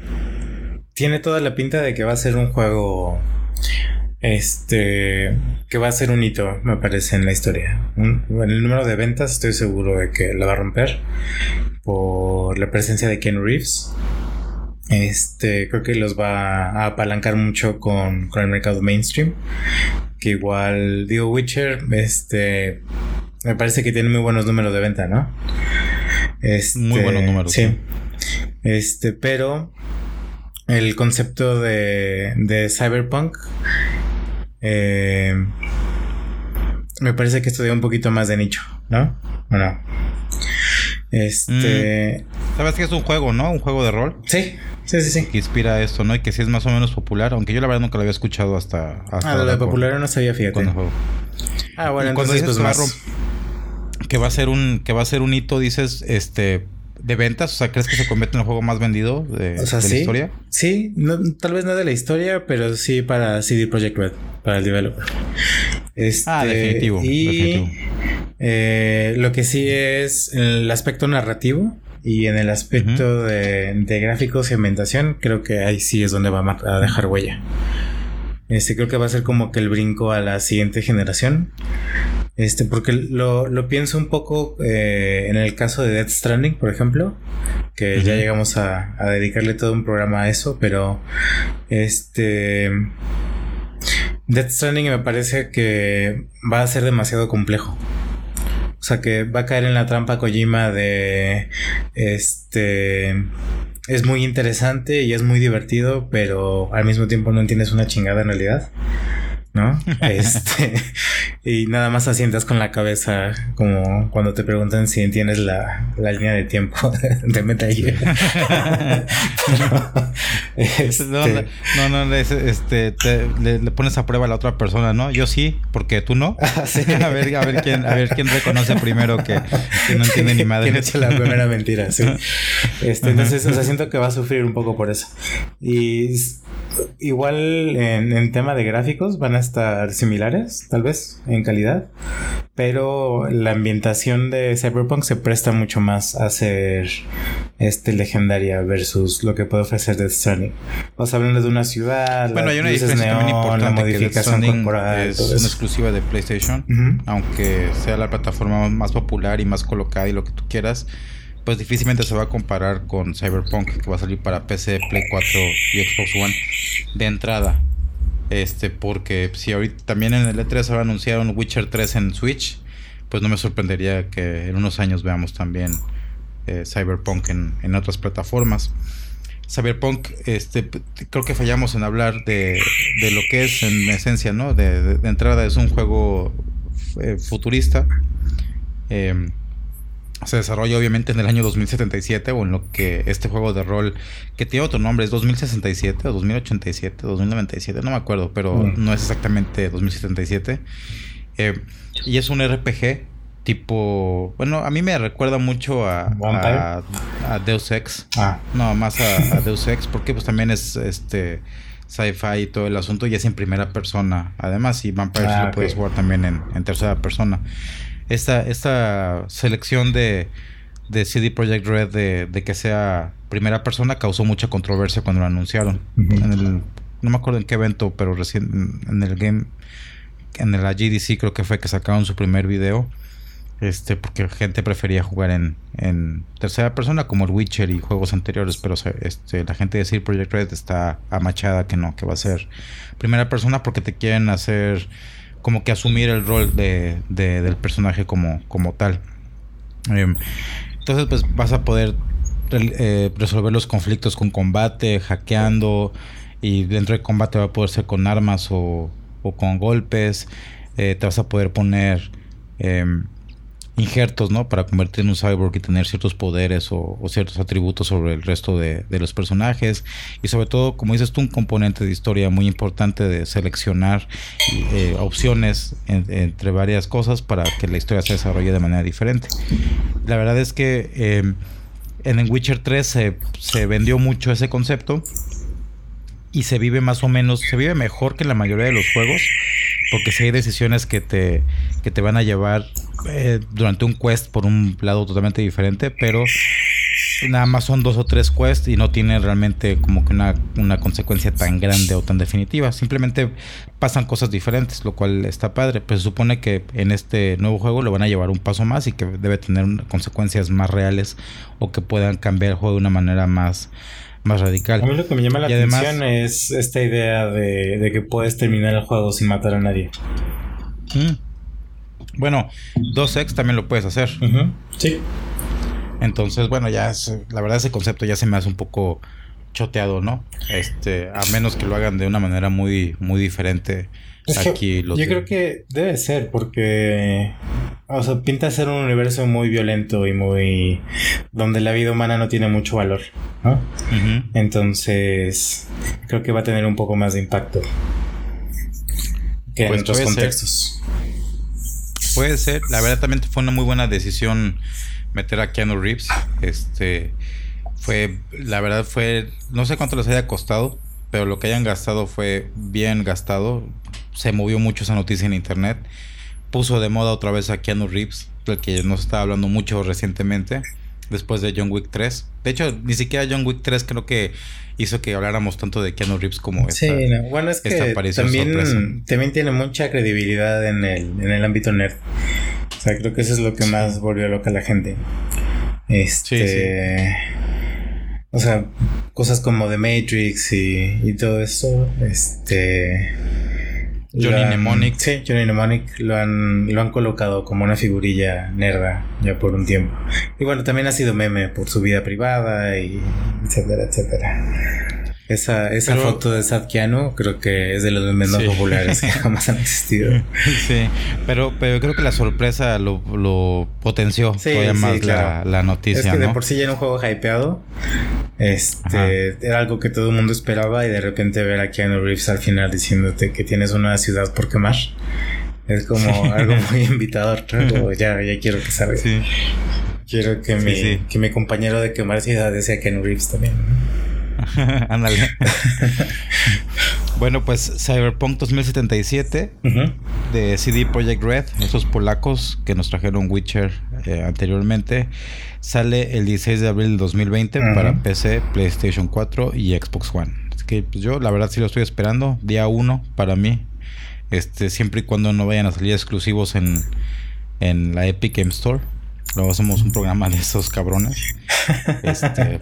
tiene toda la pinta de que va a ser un juego este que va a ser un hito, me parece, en la historia. en el número de ventas estoy seguro de que lo va a romper por la presencia de Ken Reeves. Este, creo que los va a apalancar mucho con, el mercado mainstream. Que igual, digo, Witcher, este, me parece que tiene muy buenos números de venta, ¿no? Este, muy buenos números. Sí. Este, pero el concepto de, de Cyberpunk eh, me parece que esto un poquito más de nicho, ¿no? ¿O no? Este. Mm. Sabes que es un juego, ¿no? Un juego de rol. Sí, sí, sí, sí. Que inspira esto, ¿no? Y que sí es más o menos popular, aunque yo la verdad nunca lo había escuchado hasta. hasta ah, lo de popular no sabía, fíjate. Ah, bueno, entonces pues más. Que va a ser un, que va a ser un hito, dices, este, de ventas? O sea, ¿crees que se convierte en el juego más vendido de, la historia? Sí, tal vez no de la historia, pero sí para CD Projekt Red, para el developer. Este, ah, definitivo. Y eh, lo que sí es el aspecto narrativo y en el aspecto de, gráficos y ambientación, creo que ahí sí es donde va a dejar huella. Este creo que va a ser como que el brinco a la siguiente generación. Este, porque lo, lo pienso un poco eh, en el caso de Death Stranding, por ejemplo, que ya llegamos a, a, dedicarle todo un programa a eso, pero este Death Stranding me parece que va a ser demasiado complejo. O sea que va a caer en la trampa Kojima de este es muy interesante y es muy divertido, pero al mismo tiempo no entiendes una chingada en realidad. ¿No? *laughs* este, y nada más asientas con la cabeza, como cuando te preguntan si entiendes la, la línea de tiempo *laughs* de Metal *laughs* este, no, no, no, este, le, pones a prueba a la otra persona, ¿no? Yo sí, porque tú no. Ah, a, ver, a, ver quién, a ver quién reconoce primero que, no entiende ni madre. ¿Quién hecho la primera mentira? Sí. Este, entonces, o sea, siento que va a sufrir un poco por eso. Y igual en, en tema de gráficos van a estar similares, tal vez, en calidad. Pero la ambientación de Cyberpunk se presta mucho más a ser este legendaria versus lo que puede ofrecer Death Stranding. Vamos hablando de una ciudad, bueno, hay una diferencia neón, importante la modificación corporal, es una exclusiva de PlayStation, aunque sea la plataforma más popular y más colocada y lo que tú quieras pues difícilmente se va a comparar con Cyberpunk que va a salir para PC, Play 4 y Xbox One de entrada. Este, porque si ahorita también en el E3 se va a anunciar un Witcher 3 en Switch, pues no me sorprendería que en unos años veamos también eh, Cyberpunk en, otras plataformas. Cyberpunk, este, creo que fallamos en hablar de, de lo que es en esencia, ¿no? De, entrada es un juego eh, futurista. Em, se desarrolla obviamente en el año 2077 o en lo que este juego de rol que tiene otro nombre es 2067 o 2087 2097 no me acuerdo pero mm. no es exactamente 2077 eh, y es un RPG tipo bueno a mí me recuerda mucho a, a, Deus Ex. Ah. no más a, Deus Ex porque pues también es este sci-fi y todo el asunto y es en primera persona. Además y Vampire ah, lo puedes jugar también en, en tercera persona esta, esta selección de, de CD Projekt Red de, que sea primera persona causó mucha controversia cuando lo anunciaron. en el, no me acuerdo en qué evento, pero recién en el game, en la GDC creo que fue que sacaron su primer video. Este, porque gente prefería jugar en, en tercera persona como el Witcher y juegos anteriores, pero este, la gente de CD Projekt Red está amachada que no, que va a ser primera persona porque te quieren hacer como que asumir el rol de, del personaje como, como tal. Em, entonces, pues vas a poder eh, resolver los conflictos con combate, hackeando, y dentro de combate va a poder ser con armas o, o con golpes. Eh, te vas a poder poner em, injertos, ¿no? Para convertir en un cyborg y tener ciertos poderes o, ciertos atributos sobre el resto de, los personajes. Y sobre todo, como dices tú, un componente de historia muy importante de seleccionar eh, opciones entre varias cosas para que la historia se desarrolle de manera diferente. La verdad es que em, en el Witcher 3 se, se vendió mucho ese concepto y se vive más o menos, se vive mejor que la mayoría de los juegos, porque si hay decisiones que te, que te van a llevar eh, durante un quest por un lado totalmente diferente, pero nada más son dos o tres quests y no tiene realmente como que una, una, consecuencia tan grande o tan definitiva. Simplemente pasan cosas diferentes, lo cual está padre. Pues se supone que en este nuevo juego lo van a llevar un paso más y que debe tener consecuencias más reales o que puedan cambiar el juego de una manera más más radical. A mí lo que me llama la atención es esta idea de, que puedes terminar el juego sin matar a nadie. Mm. Bueno, 2X también lo puedes hacer. Sí. Entonces, bueno, ya la verdad ese concepto ya se me hace un poco choteado, ¿no? Este, a menos que lo hagan de una manera muy, muy diferente. Aquí yo creo que debe ser porque, o sea, pinta ser un universo muy violento y muy donde la vida humana no tiene mucho valor, ¿no? Entonces, creo que va a tener un poco más de impacto que en pues otros contextos. Puede ser, la verdad también fue una muy buena decisión meter a Keanu Reeves. Este fue, la verdad fue, no sé cuánto les haya costado, pero lo que hayan gastado fue bien gastado. Se movió mucho esa noticia en internet. Puso de moda otra vez a Keanu Reeves, del que nos estaba hablando mucho recientemente, después de John Wick 3. De hecho, ni siquiera John Wick 3 creo que hizo que habláramos tanto de Keanu Reeves como esta, sí, bueno, es que también, también tiene mucha credibilidad en el, en el ámbito nerd. O sea, creo que eso es lo que más volvió loca a la gente. Este. O sea, cosas como The Matrix y, y todo eso. Este. Johnny Mnemonic. Sí, Johnny Mnemonic lo han, lo han colocado como una figurilla nerda ya por un tiempo. Y bueno, también ha sido meme por su vida privada y etcétera, etcétera. Esa, esa foto de Sad creo que es de los memes más populares que *laughs* jamás han existido. Sí, pero, pero creo que la sorpresa lo, lo potenció todavía más la, noticia. Es que de por sí ya era un juego hypeado. Este era algo que todo el mundo esperaba y de repente ver a Keanu Reeves al final diciéndote que tienes una ciudad por quemar. Es como algo *laughs* muy invitador. ya, ya quiero que salga. Quiero que, mi, que mi compañero de quemar ciudades sea Keanu Reeves también. *laughs* Ándale. bueno, pues Cyberpunk 2077 de CD Projekt Red, esos polacos que nos trajeron Witcher eh, anteriormente, sale el 16 de abril de 2020 para PC, PlayStation 4 y Xbox One. Así que pues, yo la verdad sí lo estoy esperando, día 1 para mí. Este, siempre y cuando no vayan a salir exclusivos en, en la Epic Game Store. Luego hacemos un programa de esos cabrones. Este,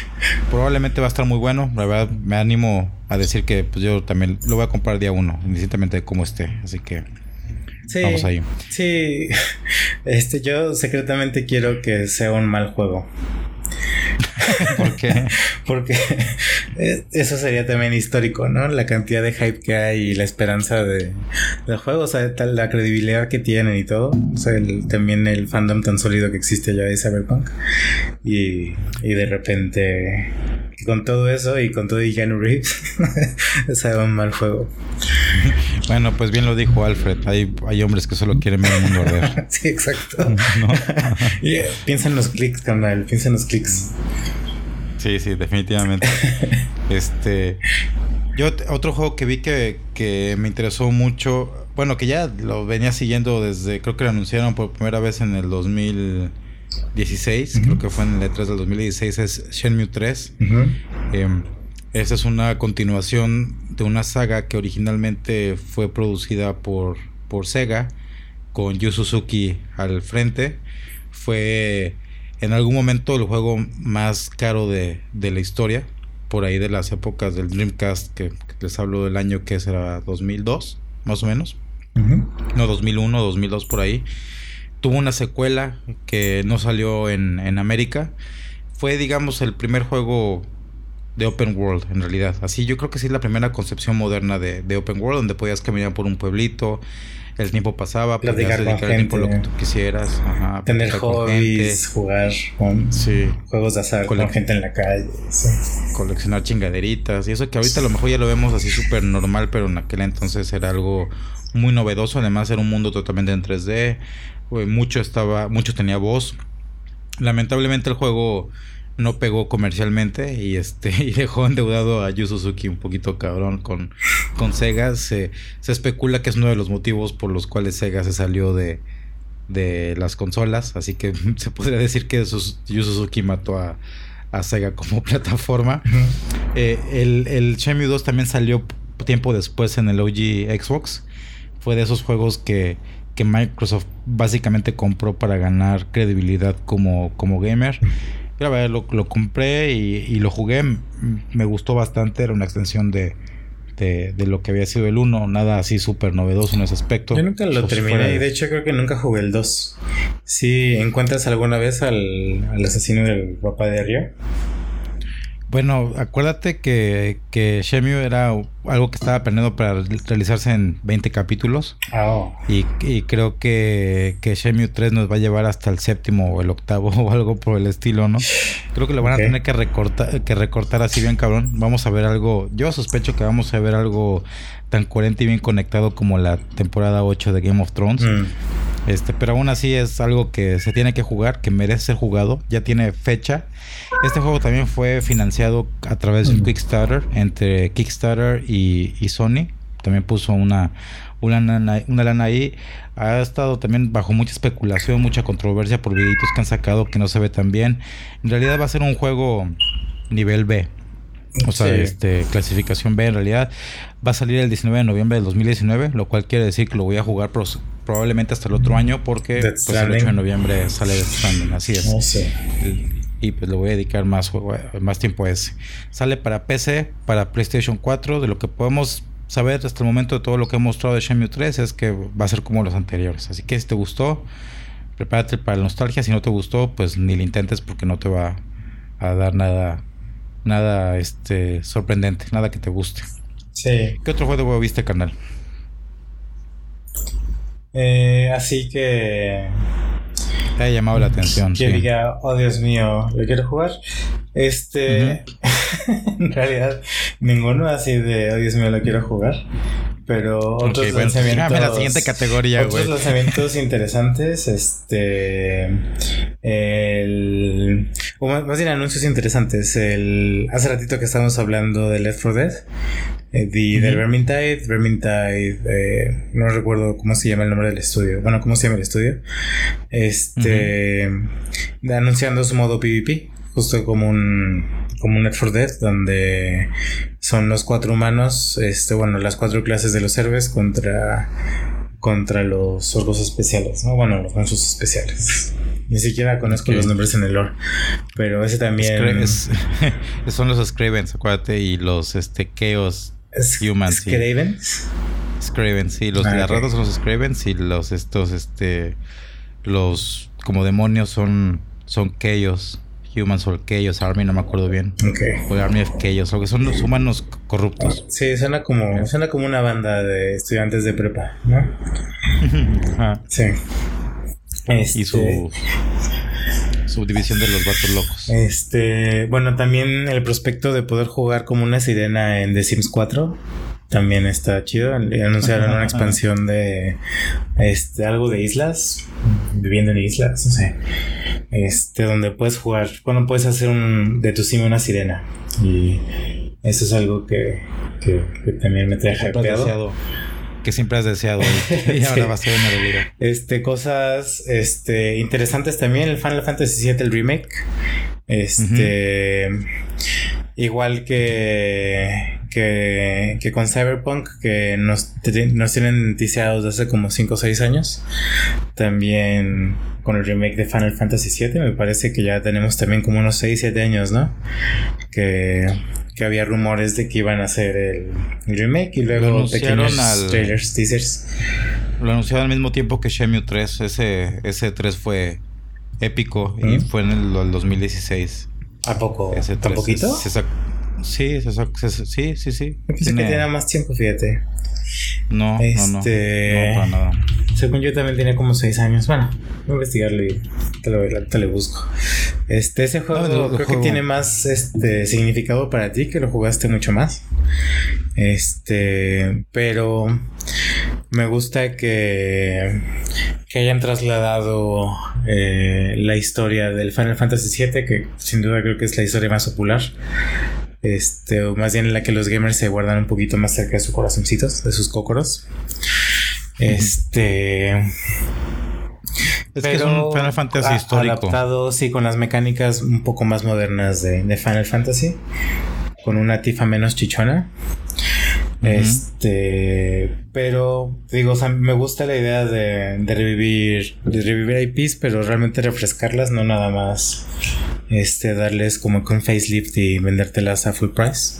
*laughs* probablemente va a estar muy bueno. La verdad, me animo a decir que pues, yo también lo voy a comprar día uno, indistintamente de cómo esté. Así que vamos ahí. Sí, *laughs* este, yo secretamente quiero que sea un mal juego. *laughs* Porque eh, eso sería también histórico, ¿no? La cantidad de hype que hay y la esperanza de, del juego, o sea, tal, la credibilidad que tienen y todo. O sea, también el fandom tan sólido que existe allá de Cyberpunk. Y, y de repente, con todo eso y con todo y Keanu Reeves, *laughs* sale un mal juego. *laughs* Bueno, pues bien lo dijo Alfred. Hay, hay hombres que solo quieren ver el mundo arder. *laughs* sí, exacto. *laughs* *laughs* piensa en los clics, canal. Piensa en los clics. Sí, sí, definitivamente. este. Yo, otro juego que vi que, que me interesó mucho. Bueno, que ya lo venía siguiendo desde. Creo que lo anunciaron por primera vez en el 2016. Creo que fue en el E3 del 2016. Es Shenmue 3. Esa es una continuación de una saga que originalmente fue producida por, por Sega, con Yu Suzuki al frente. Fue en algún momento el juego más caro de, la historia, por ahí de las épocas del Dreamcast, que, les hablo del año que será 2002, más o menos. No, 2001, 2002 por ahí. Tuvo una secuela que no salió en, en América. Fue, digamos, el primer juego de open world, en realidad. Así yo creo que sí es la primera concepción moderna de, de open world, donde podías caminar por un pueblito, el tiempo pasaba, podías dedicar el tiempo lo que tú quisieras, tener hobbies, jugar con juegos de azar con gente en la calle, coleccionar chingaderitas y eso que ahorita a lo mejor ya lo vemos así súper normal, pero en aquel entonces era algo muy novedoso, además era un mundo totalmente en 3D, mucho estaba, mucho tenía voz. Lamentablemente el juego no pegó comercialmente y este *laughs* y dejó endeudado a Yu Suzuki un poquito cabrón con, con Sega. Se, se, especula que es uno de los motivos por los cuales Sega se salió de, de las consolas. Así que *laughs* se podría decir que Yu Suzuki mató a, a Sega como *laughs* plataforma. Eh, el, el Shenmue 2 también salió tiempo después en el OG Xbox. Fue de esos juegos que, que Microsoft básicamente compró para ganar credibilidad como, como gamer lo, lo compré y, lo jugué. Me gustó bastante. Era una extensión de, de, lo que había sido el 1. Nada así súper novedoso en ese aspecto. Yo nunca lo terminé y de hecho creo que nunca jugué el 2. Si encuentras alguna vez al, al asesino del papá de Rio. Bueno, acuérdate que, que Shemio era algo que estaba planeado para realizarse en 20 capítulos. Oh. Y, creo que, que Shemio 3 nos va a llevar hasta el séptimo o el octavo *laughs* o algo por el estilo, ¿no? Creo que lo van a tener que recortar, que recortar así bien cabrón. Vamos a ver algo, yo sospecho que vamos a ver algo tan coherente y bien conectado como la temporada 8 de Game of Thrones. Mm. Este, pero aún así es algo que se tiene que jugar, que merece ser jugado, ya tiene fecha. Este juego también fue financiado a través de un mm. Kickstarter entre Kickstarter y, Sony. También puso una, una, lana, ahí. Ha estado también bajo mucha especulación, mucha controversia por videitos que han sacado que no se ve tan bien. En realidad va a ser un juego nivel B. O sea, este, clasificación B en realidad. Va a salir el 19 de noviembre del 2019, lo cual quiere decir que lo voy a jugar probablemente hasta el otro año porque pues, el 8 de noviembre sale de Stranding, así es. y pues le voy a dedicar más, más tiempo a ese. Sale para PC, para PlayStation 4, de lo que podemos saber hasta el momento de todo lo que he mostrado de Shenmue 3 es que va a ser como los anteriores. Así que si te gustó, prepárate para la nostalgia. Si no te gustó, pues ni lo intentes porque no te va a dar nada nada este sorprendente, nada que te guste. Sí. ¿Qué otro juego viste, canal? Eh, así que. Te ha llamado la atención. Que diga, oh Dios mío, ¿lo quiero jugar? Este. *laughs* en realidad, ninguno así de, oh Dios mío, lo quiero jugar. Pero otros lanzamientos. la siguiente categoría, Otros lanzamientos *laughs* interesantes. Este. El. más bien anuncios interesantes. El. Hace ratito que estábamos hablando de Left 4 Dead. Eh, del Vermintide, Vermintide, eh, no recuerdo cómo se llama el nombre del estudio. Bueno, ¿cómo se llama el estudio? Este, anunciando su modo PvP, justo como un, como un Net for Death, donde son los cuatro humanos, este, bueno, las cuatro clases de los héroes contra, contra los orcos especiales, ¿no? Bueno, los monstruos especiales. Ni siquiera conozco los nombres en el lore. Pero ese también. *laughs* son los Scravens, acuérdate, y los este, Chaos Humans. Scravens, sí. Los ah, de son los Scravens y los estos, este. Los como demonios son. Son Chaos Humans o Chaos Army, no me acuerdo bien. Ok. O Army of Chaos, o que son los humanos corruptos. Sí, suena como, suena como una banda de estudiantes de prepa, ¿no? *laughs* Sí. Y su Este, subdivisión de los vatos locos. Este, bueno, también el prospecto de poder jugar como una sirena en The Sims 4 también está chido. Anunciaron una expansión de este algo de islas, viviendo en islas, no sé. Este, donde puedes jugar, bueno, puedes hacer un de tu sim una sirena y eso es algo que, que, que también me trae hypeado. que siempre has deseado *laughs* y, ahora Sí. va a ser una realidad. Este, cosas este, interesantes también. El Final Fantasy VII, el remake. Este. Igual que, que. que con Cyberpunk, que nos, nos tienen noticiados desde hace como 5 o 6 años. También con el remake de Final Fantasy VII, me parece que ya tenemos también como unos 6, 7 años, ¿no? Que. Que había rumores de que iban a hacer el, el remake y luego pequeños al- trailers, teasers. Lo anunciaron al mismo tiempo que Shenmue 3. Ese, ese 3 fue épico y ¿Mm? fue en el, el 2016. ¿A poco? Ese ¿Tan 3 poquito? se- se sí, se sí, sí, sí. Yo pensé que tenía más tiempo, fíjate. No, no, no. Este- No, para nada. Según yo también tenía como 6 años. Bueno, voy a investigarlo y te lo, te lo busco. Este, ese juego No, lo- lo creo juego. que tiene más este, significado para ti, que lo jugaste mucho más. Este, pero me gusta que, que hayan trasladado eh, la historia del Final Fantasy VII, que sin duda creo que es la historia más popular. Este, o más bien la que los gamers se guardan un poquito más cerca de sus corazoncitos, de sus cócoros. Este. Es que es un Final Fantasy histórico. Adaptado, sí, con las mecánicas un poco más modernas de, de Final Fantasy. Con una tifa menos chichona. Este, pero digo, o sea, me gusta la idea de, de revivir, de revivir IPs, pero realmente refrescarlas, no nada más, este, darles como un facelift y vendértelas a full price.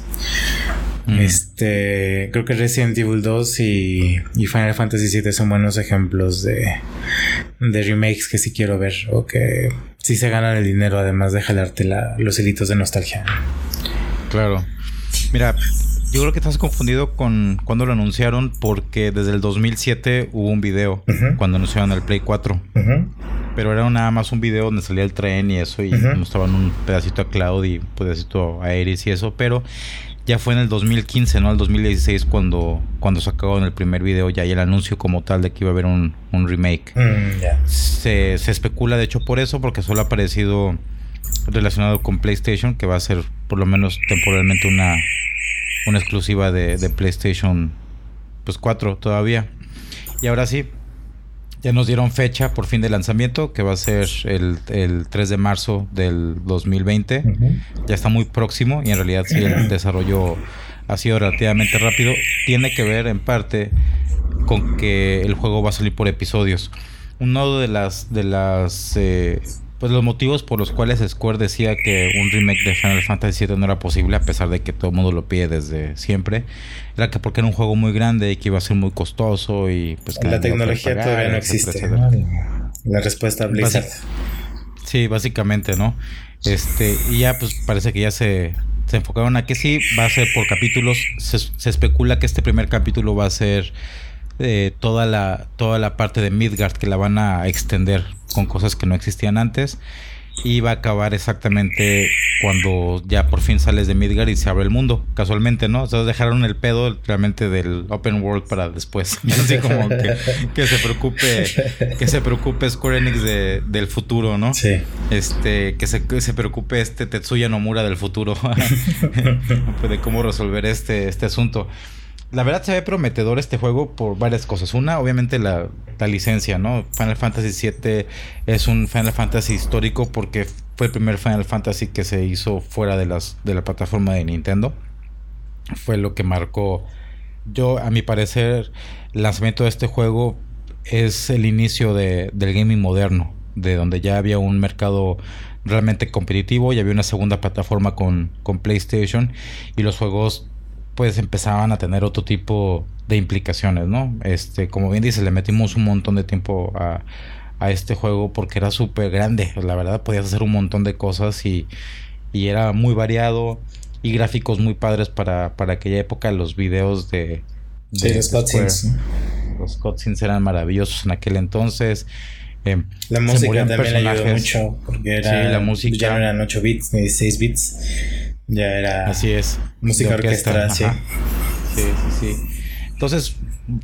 Mm. Este, creo que Resident Evil 2 y, y Final Fantasy VII son buenos ejemplos de, de remakes que sí quiero ver o que sí se ganan el dinero además de jalarte la- los hilitos de nostalgia. Claro. Mira, yo creo que estás confundido con cuando lo anunciaron porque desde el 2007 hubo un video cuando anunciaron el Play 4. Ujú. Pero era nada más un video donde salía el tren y eso y Ujú. mostraban un pedacito a Cloud y un pedacito a Eris y eso. Pero ya fue en el 2015, ¿no? El 2016 cuando, cuando sacaron el primer video ya y el anuncio como tal de que iba a haber un, un remake. Mm. Se, se especula de hecho por eso, porque solo ha aparecido relacionado con PlayStation, que va a ser por lo menos temporalmente una, una exclusiva de, de PlayStation pues 4 todavía. Y ahora sí, ya nos dieron fecha por fin de lanzamiento, que va a ser el, el 3 de marzo del 2020. Ujú. Ya está muy próximo y en realidad sí el *clears throat* desarrollo ha sido relativamente rápido. Tiene que ver en parte con que el juego va a salir por episodios. Uno de las de las eh, pues los motivos por los cuales Square decía que un remake de Final Fantasy VII no era posible a pesar de que todo el mundo lo pide desde siempre era que porque era un juego muy grande y que iba a ser muy costoso y pues que La tecnología pagar, todavía no etcétera, existe. La respuesta a Blizzard. Sí, básicamente, ¿no? Este, y ya pues parece que ya se, se enfocaron a que sí, va a ser por capítulos. Se, se especula que este primer capítulo va a ser eh, toda la toda la parte de Midgard que la van a extender con cosas que no existían antes y va a acabar exactamente cuando ya por fin sales de Midgard y se abre el mundo, casualmente, ¿no? O sea, dejaron el pedo realmente del open world para después. *laughs* Así como que, que se preocupe que se preocupe Square Enix de- del futuro, ¿no? Sí. Este, que se, que se preocupe este Tetsuya Nomura del futuro *laughs* de cómo resolver este, este asunto. La verdad se ve prometedor este juego por varias cosas. Una, obviamente la, la licencia, ¿no? Final Fantasy VII es un Final Fantasy histórico porque fue el primer Final Fantasy que se hizo fuera de, las, de la plataforma de Nintendo. Fue lo que marcó, yo a mi parecer, el lanzamiento de este juego es el inicio de, del gaming moderno, de donde ya había un mercado realmente competitivo y había una segunda plataforma con, con PlayStation y los juegos pues empezaban a tener otro tipo de implicaciones, ¿no? Este, como bien dice, le metimos un montón de tiempo a, a este juego porque era súper grande. La verdad, podías hacer un montón de cosas y, y era muy variado y gráficos muy padres para, para aquella época. Los videos de. de los cutscenes. Los cutscenes eran maravillosos en aquel entonces. Eh, la música también ayudó mucho porque era, sí, la música, ya no eran 8 bits ni 16 bits, ya era así es música orquestra, sí. sí, sí, Entonces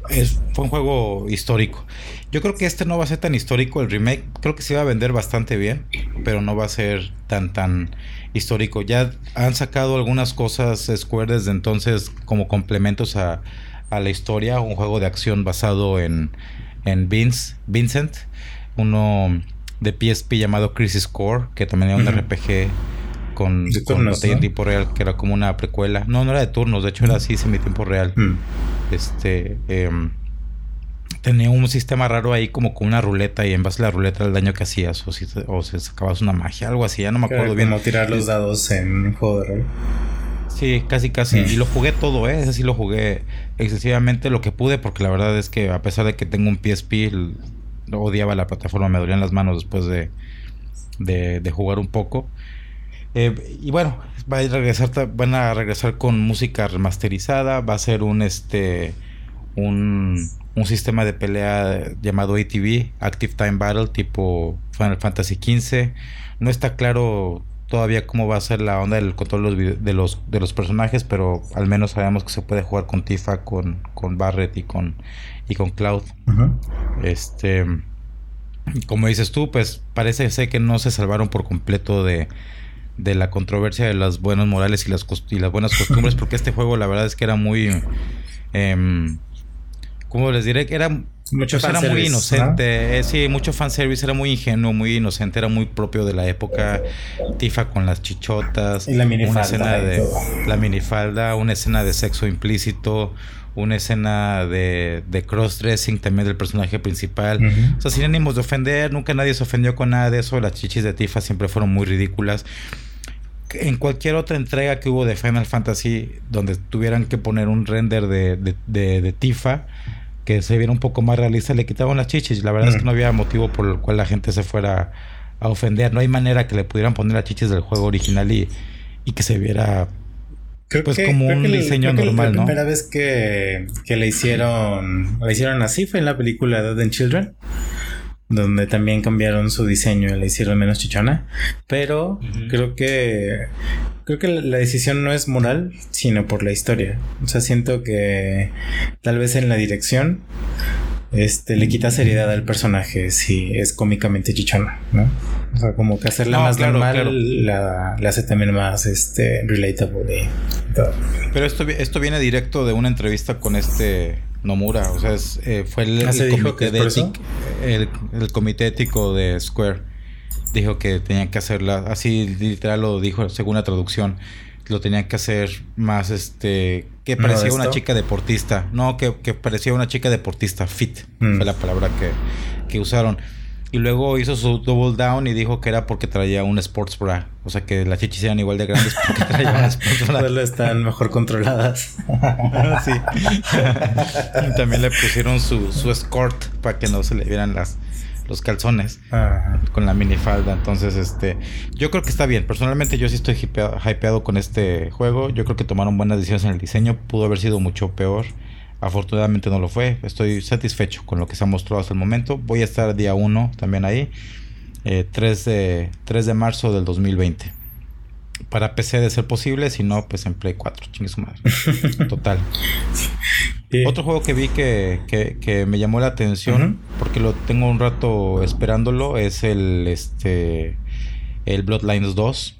es, fue un juego histórico. Yo creo que este no va a ser tan histórico el remake. Creo que se va a vender bastante bien, pero no va a ser tan tan histórico. Ya han sacado algunas cosas Square desde entonces como complementos a, a la historia. Un juego de acción basado en, en Vince, Vincent uno de PSP llamado Crisis Core, que también era un RPG con, batalla en tiempo real, que era como una precuela. No, no era de turnos, de hecho era así semi tiempo real. Mm. Este em, tenía un sistema raro ahí como con una ruleta y en base a la ruleta el daño que hacías o si o se sacabas una magia, algo así, ya no me acuerdo bien. Como tirar los dados en un juego de rol. Sí, casi casi. Mm. Y lo jugué todo, ¿eh? Ese sí lo jugué excesivamente lo que pude porque la verdad es que a pesar de que tengo un PSP, odiaba la plataforma, me dolían las manos después de, de, jugar un poco. Eh, y bueno, va a regresar, van a regresar con música remasterizada, va a ser un este un, un sistema de pelea llamado ATV, Active Time Battle, tipo Final Fantasy XV. No está claro todavía cómo va a ser la onda del control de los, de los, personajes, pero al menos sabemos que se puede jugar con Tifa, con, con Barret y con y con Cloud. Este, como dices tú, pues parece ser que no se salvaron por completo de, de la controversia de las buenos morales y las, y las buenas costumbres, porque este juego la verdad es que era muy... Eh, ¿Cómo les diré? Era, mucho pues, era muy inocente. Eh, sí, mucho fanservice. Era muy ingenuo, muy inocente. Era muy propio de la época. Tifa con las chichotas. Y la minifalda. Una escena de... La minifalda. Una escena de sexo implícito una escena de, de cross-dressing también del personaje principal. O sea, sin ánimos de ofender, nunca nadie se ofendió con nada de eso. Las chichis de Tifa siempre fueron muy ridículas. En cualquier otra entrega que hubo de Final Fantasy, donde tuvieran que poner un render de, de, de, Tifa, que se viera un poco más realista, le quitaban las chichis. La verdad es que no había motivo por el cual la gente se fuera a ofender. No hay manera que le pudieran poner las chichis del juego original y, y que se viera pues como un diseño normal, ¿no? La primera vez que, que le hicieron, le hicieron así fue en la película Dead and Children, donde también cambiaron su diseño y le hicieron menos chichona. Pero creo que creo que la decisión no es moral, sino por la historia. O sea, siento que tal vez en la dirección este, le quita seriedad al personaje si es cómicamente chichona, ¿no? O sea, como que hacerla más normal La, hace también más este, relatable Pero esto, esto viene directo de una entrevista con este Nomura, o sea, eh, fue el, ¿Ah, comité de el, el, comité ético de Square dijo que tenían que hacerla, así literal lo dijo según la traducción, lo tenían que hacer más este que parecía una chica deportista. No, que, parecía una chica deportista, fit. Mm. Fue la palabra que, que, usaron. Y luego hizo su double down y dijo que era porque traía un sports bra. O sea que las chichis eran igual de grandes porque *laughs* traía un sports bra. Solo están mejor controladas. *laughs* sí. *laughs* también le pusieron su, su escort para que no se le vieran las, los calzones con la minifalda. Entonces, este, yo creo que está bien. Personalmente, yo sí estoy hypeado, con este juego. Yo creo que tomaron buenas decisiones en el diseño. Pudo haber sido mucho peor. Afortunadamente no lo fue. Estoy satisfecho con lo que se ha mostrado hasta el momento. Voy a estar día 1 también ahí. 3, eh, de, 3 de marzo del 2020 para PC de ser posible, si no, pues en Play 4, chingue su madre. *laughs* Total. *laughs* Otro juego que vi que, que, me llamó la atención, porque lo tengo un rato esperándolo, es el este el Bloodlines 2.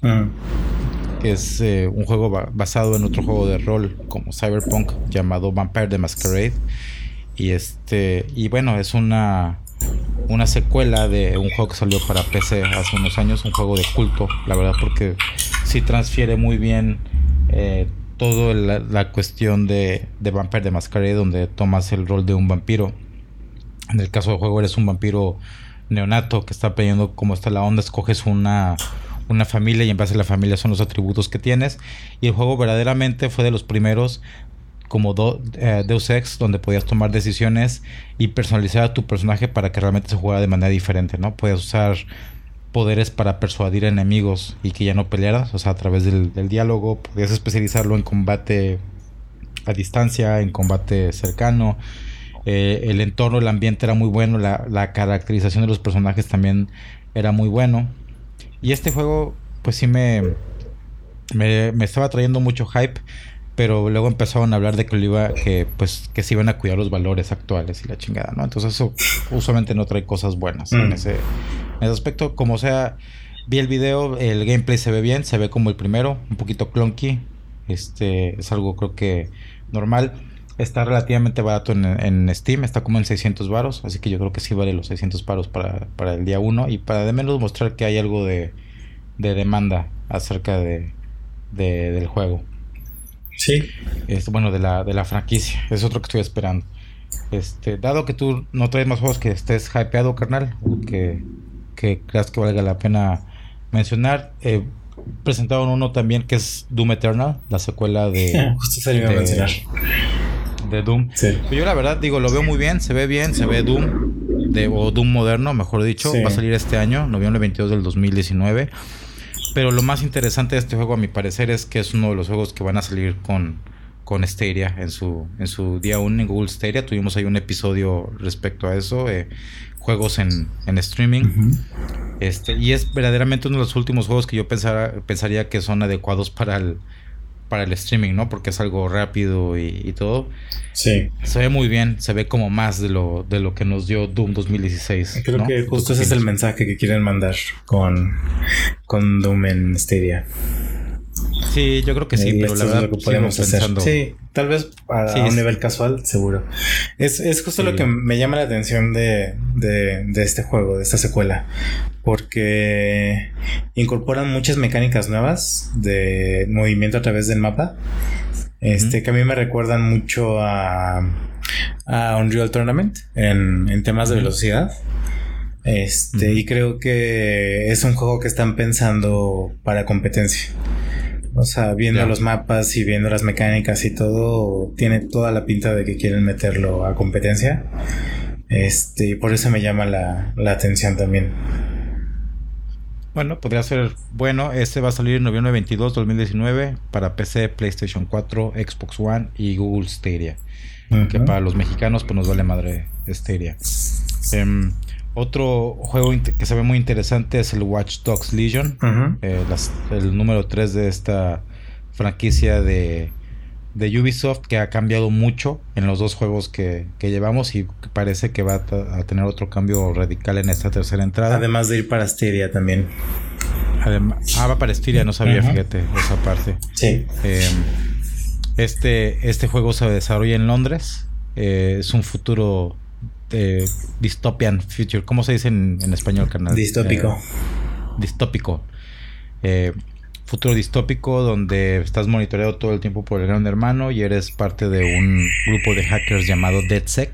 Que es eh, un juego basado en otro juego de rol como Cyberpunk llamado Vampire the Masquerade. Y este. Y bueno, es una una secuela de un juego que salió para PC hace unos años, un juego de culto, la verdad, porque sí transfiere muy bien eh, toda la, cuestión de, de Vampire de Masquerade, donde tomas el rol de un vampiro. En el caso del juego, eres un vampiro neonato que está pidiendo cómo está la onda, escoges una, una familia y en base a la familia son los atributos que tienes. Y el juego verdaderamente fue de los primeros como eh, Deus Ex, donde podías tomar decisiones y personalizar a tu personaje para que realmente se jugara de manera diferente, ¿no? Podías usar poderes para persuadir enemigos y que ya no pelearas, o sea, a través del, diálogo, podías especializarlo en combate a distancia, en combate cercano. Eh, el entorno, el ambiente era muy bueno, la, la, caracterización de los personajes también era muy bueno. Y este juego, pues sí me, me, me estaba trayendo mucho hype pero luego empezaron a hablar de que iba, que pues que se iban a cuidar los valores actuales y la chingada, ¿no? Entonces eso usualmente no trae cosas buenas en, mm. ese, en ese aspecto. Como sea, vi el video, el gameplay se ve bien, se ve como el primero, un poquito clunky. Este es algo creo que normal. Está relativamente barato en, Steam, está como en 600 varos, así que yo creo que sí vale los 600 varos para, para el día 1 y para de menos mostrar que hay algo de, de demanda acerca de, de del juego. Sí. Este, bueno, de la, de la franquicia. Es otro que estoy esperando. Este, dado que tú no traes más juegos que estés hypeado, carnal, que, que creas que valga la pena mencionar, eh, presentaron uno también que es Doom Eternal, la secuela de. *laughs* Justo se iba a mencionar. De Doom. Sí. yo la verdad digo, lo veo muy bien, se ve bien, se ve Doom, de, o Doom moderno, mejor dicho. Va a salir este año, noviembre 22 del 2019. Pero lo más interesante de este juego, a mi parecer, es que es uno de los juegos que van a salir con, con Stadia en su, en su día 1 en Google Stadia. Tuvimos ahí un episodio respecto a eso. Eh, juegos en, en streaming. este, y es verdaderamente uno de los últimos juegos que yo pensara, pensaría que son adecuados para el, para el streaming, ¿no? Porque es algo rápido y, todo. Sí. Se ve muy bien, se ve como más de lo, de lo que nos dio Doom 2016. Creo que justo ese es el mensaje que quieren mandar con, con Doom en Stadia. Sí, yo creo que sí, pero la verdad podemos hacer. Sí, tal vez a, un nivel casual, seguro. Es, es justo lo que me llama la atención de, de, de, este juego, de esta secuela, porque incorporan muchas mecánicas nuevas de movimiento a través del mapa, este que a mí me recuerdan mucho a, a Unreal Tournament en, en temas de velocidad. Este, y creo que es un juego que están pensando para competencia. O sea, viendo los mapas y viendo las mecánicas y todo, tiene toda la pinta de que quieren meterlo a competencia. Este, y por eso me llama la, atención también. Bueno, podría ser bueno. Este va a salir en noviembre 22, 2019 para PC, PlayStation 4, Xbox One y Google Stadia. Que para los mexicanos pues nos vale madre Stadia. Em, otro juego que se ve muy interesante es el Watch Dogs Legion, eh, el número 3 de esta franquicia de, de, Ubisoft que ha cambiado mucho en los dos juegos que, llevamos y parece que va a, tener otro cambio radical en esta tercera entrada. Además de ir para Styria también. ah, va para Styria, no sabía, fíjate, esa parte. Sí. Em, este, este juego se desarrolla en Londres. Eh, es un futuro este, dystopian future. ¿Cómo se dice en, español, carnal? Distópico. Eh, distópico. Eh, futuro distópico donde estás monitoreado todo el tiempo por el gran hermano y eres parte de un grupo de hackers llamado DeadSec.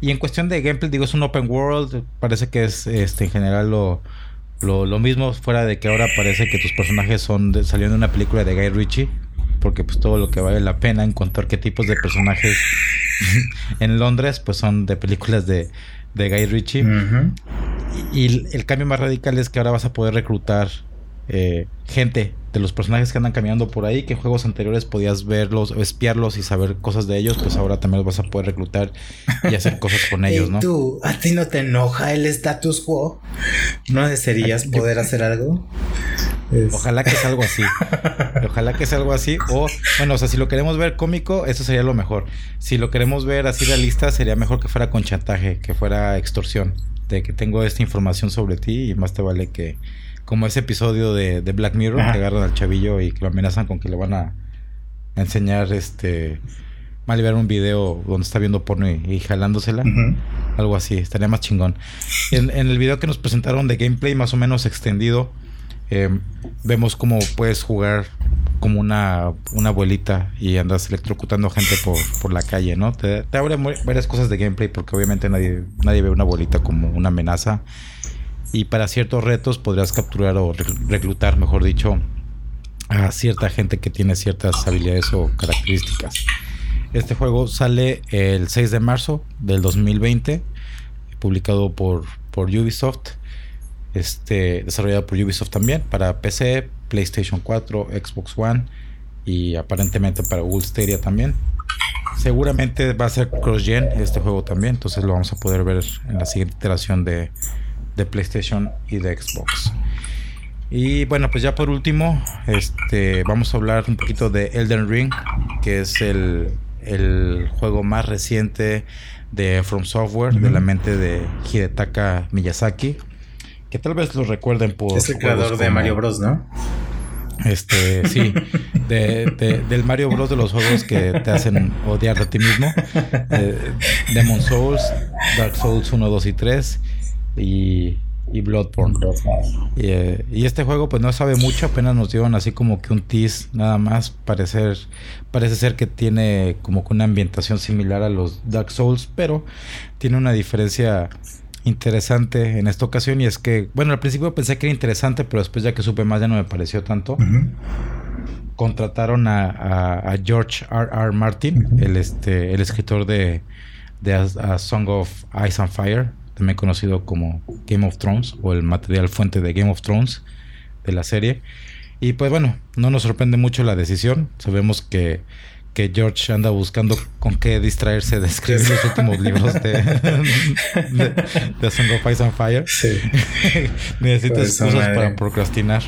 Y en cuestión de gameplay, digo, es un open world. Parece que es este, en general lo, lo, mismo, fuera de que ahora parece que tus personajes son de, salieron de una película de Guy Ritchie porque pues todo lo que vale la pena encontrar qué tipos de personajes *laughs* en Londres pues son de películas de, de Guy Ritchie. y, el cambio más radical es que ahora vas a poder reclutar eh, gente de los personajes que andan caminando por ahí, que en juegos anteriores podías verlos o espiarlos y saber cosas de ellos, pues ahora también los vas a poder reclutar y hacer *laughs* cosas con ellos, ¿no? ¿Tú, a ti no te enoja el status quo? ¿No desearías *laughs* poder hacer algo? Ojalá que sea algo así. *laughs* Ojalá que sea algo así. O, bueno, o sea, si lo queremos ver cómico, eso sería lo mejor. Si lo queremos ver así realista, sería mejor que fuera con chantaje, que fuera extorsión. De que tengo esta información sobre ti y más te vale que como ese episodio de, Black Mirror que agarran al chavillo y que lo amenazan con que le van a, enseñar este mal ver un video donde está viendo porno y, jalándosela. Algo así, estaría más chingón. En, el video que nos presentaron de gameplay más o menos extendido, em, vemos cómo puedes jugar como una, una abuelita y andas electrocutando gente por, por la calle, ¿no? Te, te abre varias cosas de gameplay porque obviamente nadie, nadie ve una abuelita como una amenaza y para ciertos retos podrías capturar o reclutar, mejor dicho, a cierta gente que tiene ciertas habilidades o características. Este juego sale el 6 de marzo del 2020, publicado por, por Ubisoft, este, desarrollado por Ubisoft también, para PC, PlayStation 4, Xbox One y aparentemente para Google Stadia también. Seguramente va a ser cross-gen este juego también, entonces lo vamos a poder ver en la siguiente iteración de, de PlayStation y de Xbox. Y bueno, pues ya por último, este, vamos a hablar un poquito de Elden Ring, que es el, el juego más reciente de From Software, de la mente de Hidetaka Miyazaki, que tal vez lo recuerden por... Es el creador de Mario Bros, ¿no? Este, sí, *laughs* de, del Mario Bros. de los juegos que te hacen odiar de ti mismo. Eh, Demon Souls, Dark Souls 1, 2 y 3 y, y Bloodborne. Eh, y, este juego pues no sabe mucho, apenas nos dieron así como que un tease nada más. Parecer, parece ser que tiene como que una ambientación similar a los Dark Souls, pero tiene una diferencia interesante en esta ocasión y es que, bueno, al principio pensé que era interesante, pero después ya que supe más ya no me pareció tanto. Contrataron a, George R. R. Martin, el, este, el escritor de, de a, Song of Ice and Fire, también conocido como Game of Thrones o el material fuente de Game of Thrones de la serie. Y pues bueno, no nos sorprende mucho la decisión. Sabemos que que George anda buscando con qué distraerse de escribir los últimos libros de, de, Song of Ice and Fire. Sí. *laughs* Necesita excusas para procrastinar.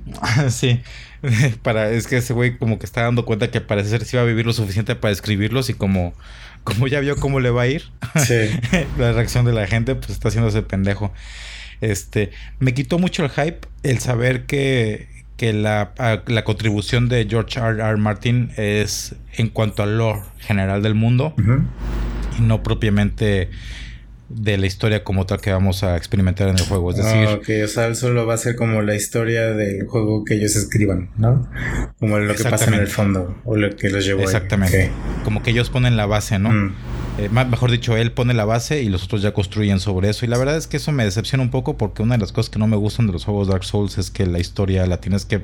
*laughs* sí. Para, es que ese güey como que está dando cuenta que parece ser si va a vivir lo suficiente para escribirlos y como, como ya vio cómo le va a ir, *laughs* la reacción de la gente, pues está haciendo ese pendejo. Este, me quitó mucho el hype el saber que, que la, la, contribución de George R. R. Martin es en cuanto al lore general del mundo y no propiamente de la historia como tal que vamos a experimentar en el juego. Es decir, ah, o sea, solo va a ser como la historia del juego que ellos escriban, ¿no? Como lo que pasa en el fondo o lo que los llevó. Exactamente. Como que ellos ponen la base, ¿no? Mm. Eh, mejor dicho, él pone la base y los otros ya construyen sobre eso. Y la verdad es que eso me decepciona un poco porque una de las cosas que no me gustan de los juegos Dark Souls es que la historia la tienes que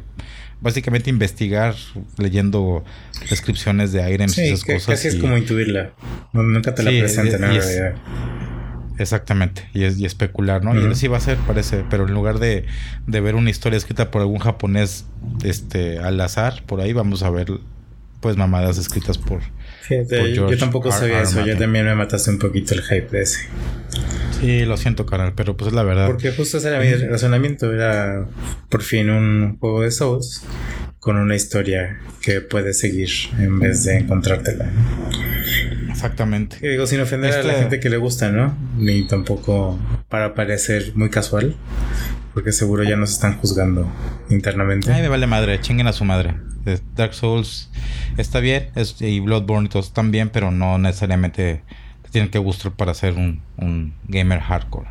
básicamente investigar leyendo descripciones de items y esas cosas. Casi es como intuirla. Nunca te la presentan en realidad. Exactamente, y, es, y especular, ¿no? Y así va a ser, parece, pero en lugar de, de, ver una historia escrita por algún japonés este, al azar, por ahí vamos a ver pues mamadas escritas por, yo, tampoco sabía eso. Yo también me mataste un poquito el hype de ese. Sí, lo siento, canal, pero pues es la verdad. Porque justo ese era mi razonamiento. Era por fin un juego de Souls con una historia que puedes seguir en vez de encontrártela. Exactamente. Y digo, sin ofender a la gente que le gusta, ¿no? Ni tampoco para parecer muy casual. Porque seguro ya nos están juzgando internamente. Ay, me vale madre, chinguen a su madre. Dark Souls está bien y Bloodborne y todos están bien, pero no necesariamente te tienen que gustar para ser un, gamer hardcore.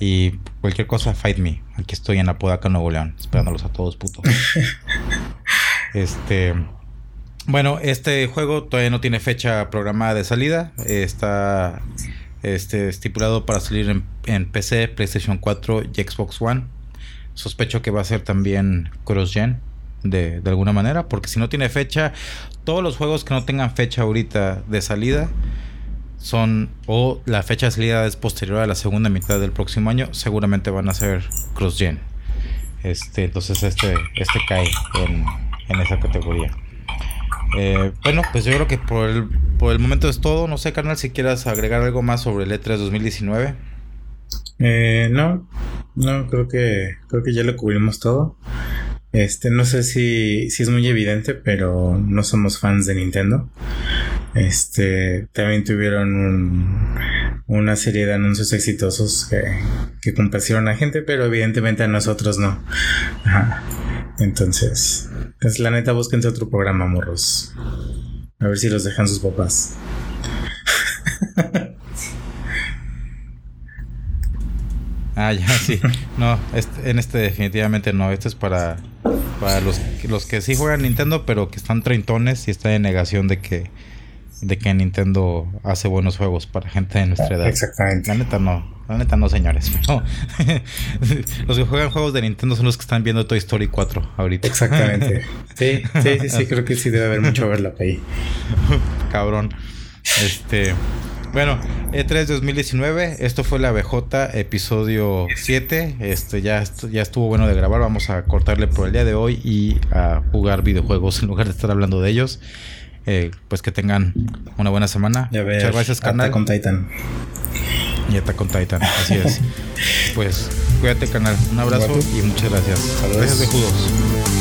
Y cualquier cosa, fight me. Aquí estoy en Apodaca, Nuevo León, esperándolos a todos, puto. *laughs* este. Bueno, este juego todavía no tiene fecha programada de salida. Está este, estipulado para salir en, PC, PlayStation 4 y Xbox One. Sospecho que va a ser también cross-gen de, alguna manera, porque si no tiene fecha, todos los juegos que no tengan fecha ahorita de salida son o la fecha de salida es posterior a la segunda mitad del próximo año, seguramente van a ser cross-gen. Este, entonces este, este cae en, en esa categoría. Eh, bueno, pues yo creo que por el, por el momento es todo. No sé, carnal, si quieras agregar algo más sobre el E3 2019. Eh, no, no, creo que creo que ya lo cubrimos todo. Este, no sé si, si es muy evidente, pero no somos fans de Nintendo. Este, también tuvieron una serie de anuncios exitosos que, que complacieron a gente, pero evidentemente a nosotros no. Entonces, pues la neta, búsquense otro programa, morros. A ver si los dejan sus papás. *laughs* Ah, ya, sí. No, este, en este definitivamente no. Este es para, para los, los que sí juegan Nintendo, pero que están treintones y están en negación de que de que Nintendo hace buenos juegos para gente de nuestra edad. Exactamente. La neta no, la neta no, señores. *laughs* *laughs* los que juegan juegos de Nintendo son los que están viendo Toy Story 4 ahorita. Exactamente. *laughs* Sí, sí, sí, sí, creo que sí debe haber mucho verlo ahí. Cabrón. Este. Bueno, E3 2019, esto fue la BJ, episodio 7. Este ya, ya estuvo bueno de grabar. Vamos a cortarle por el día de hoy y a jugar videojuegos en lugar de estar hablando de ellos. Eh, pues que tengan una buena semana. Muchas gracias, canal. con Titan. Y está con Titan, así es. *laughs* pues cuídate, canal. Un abrazo y muchas gracias. Gracias, judos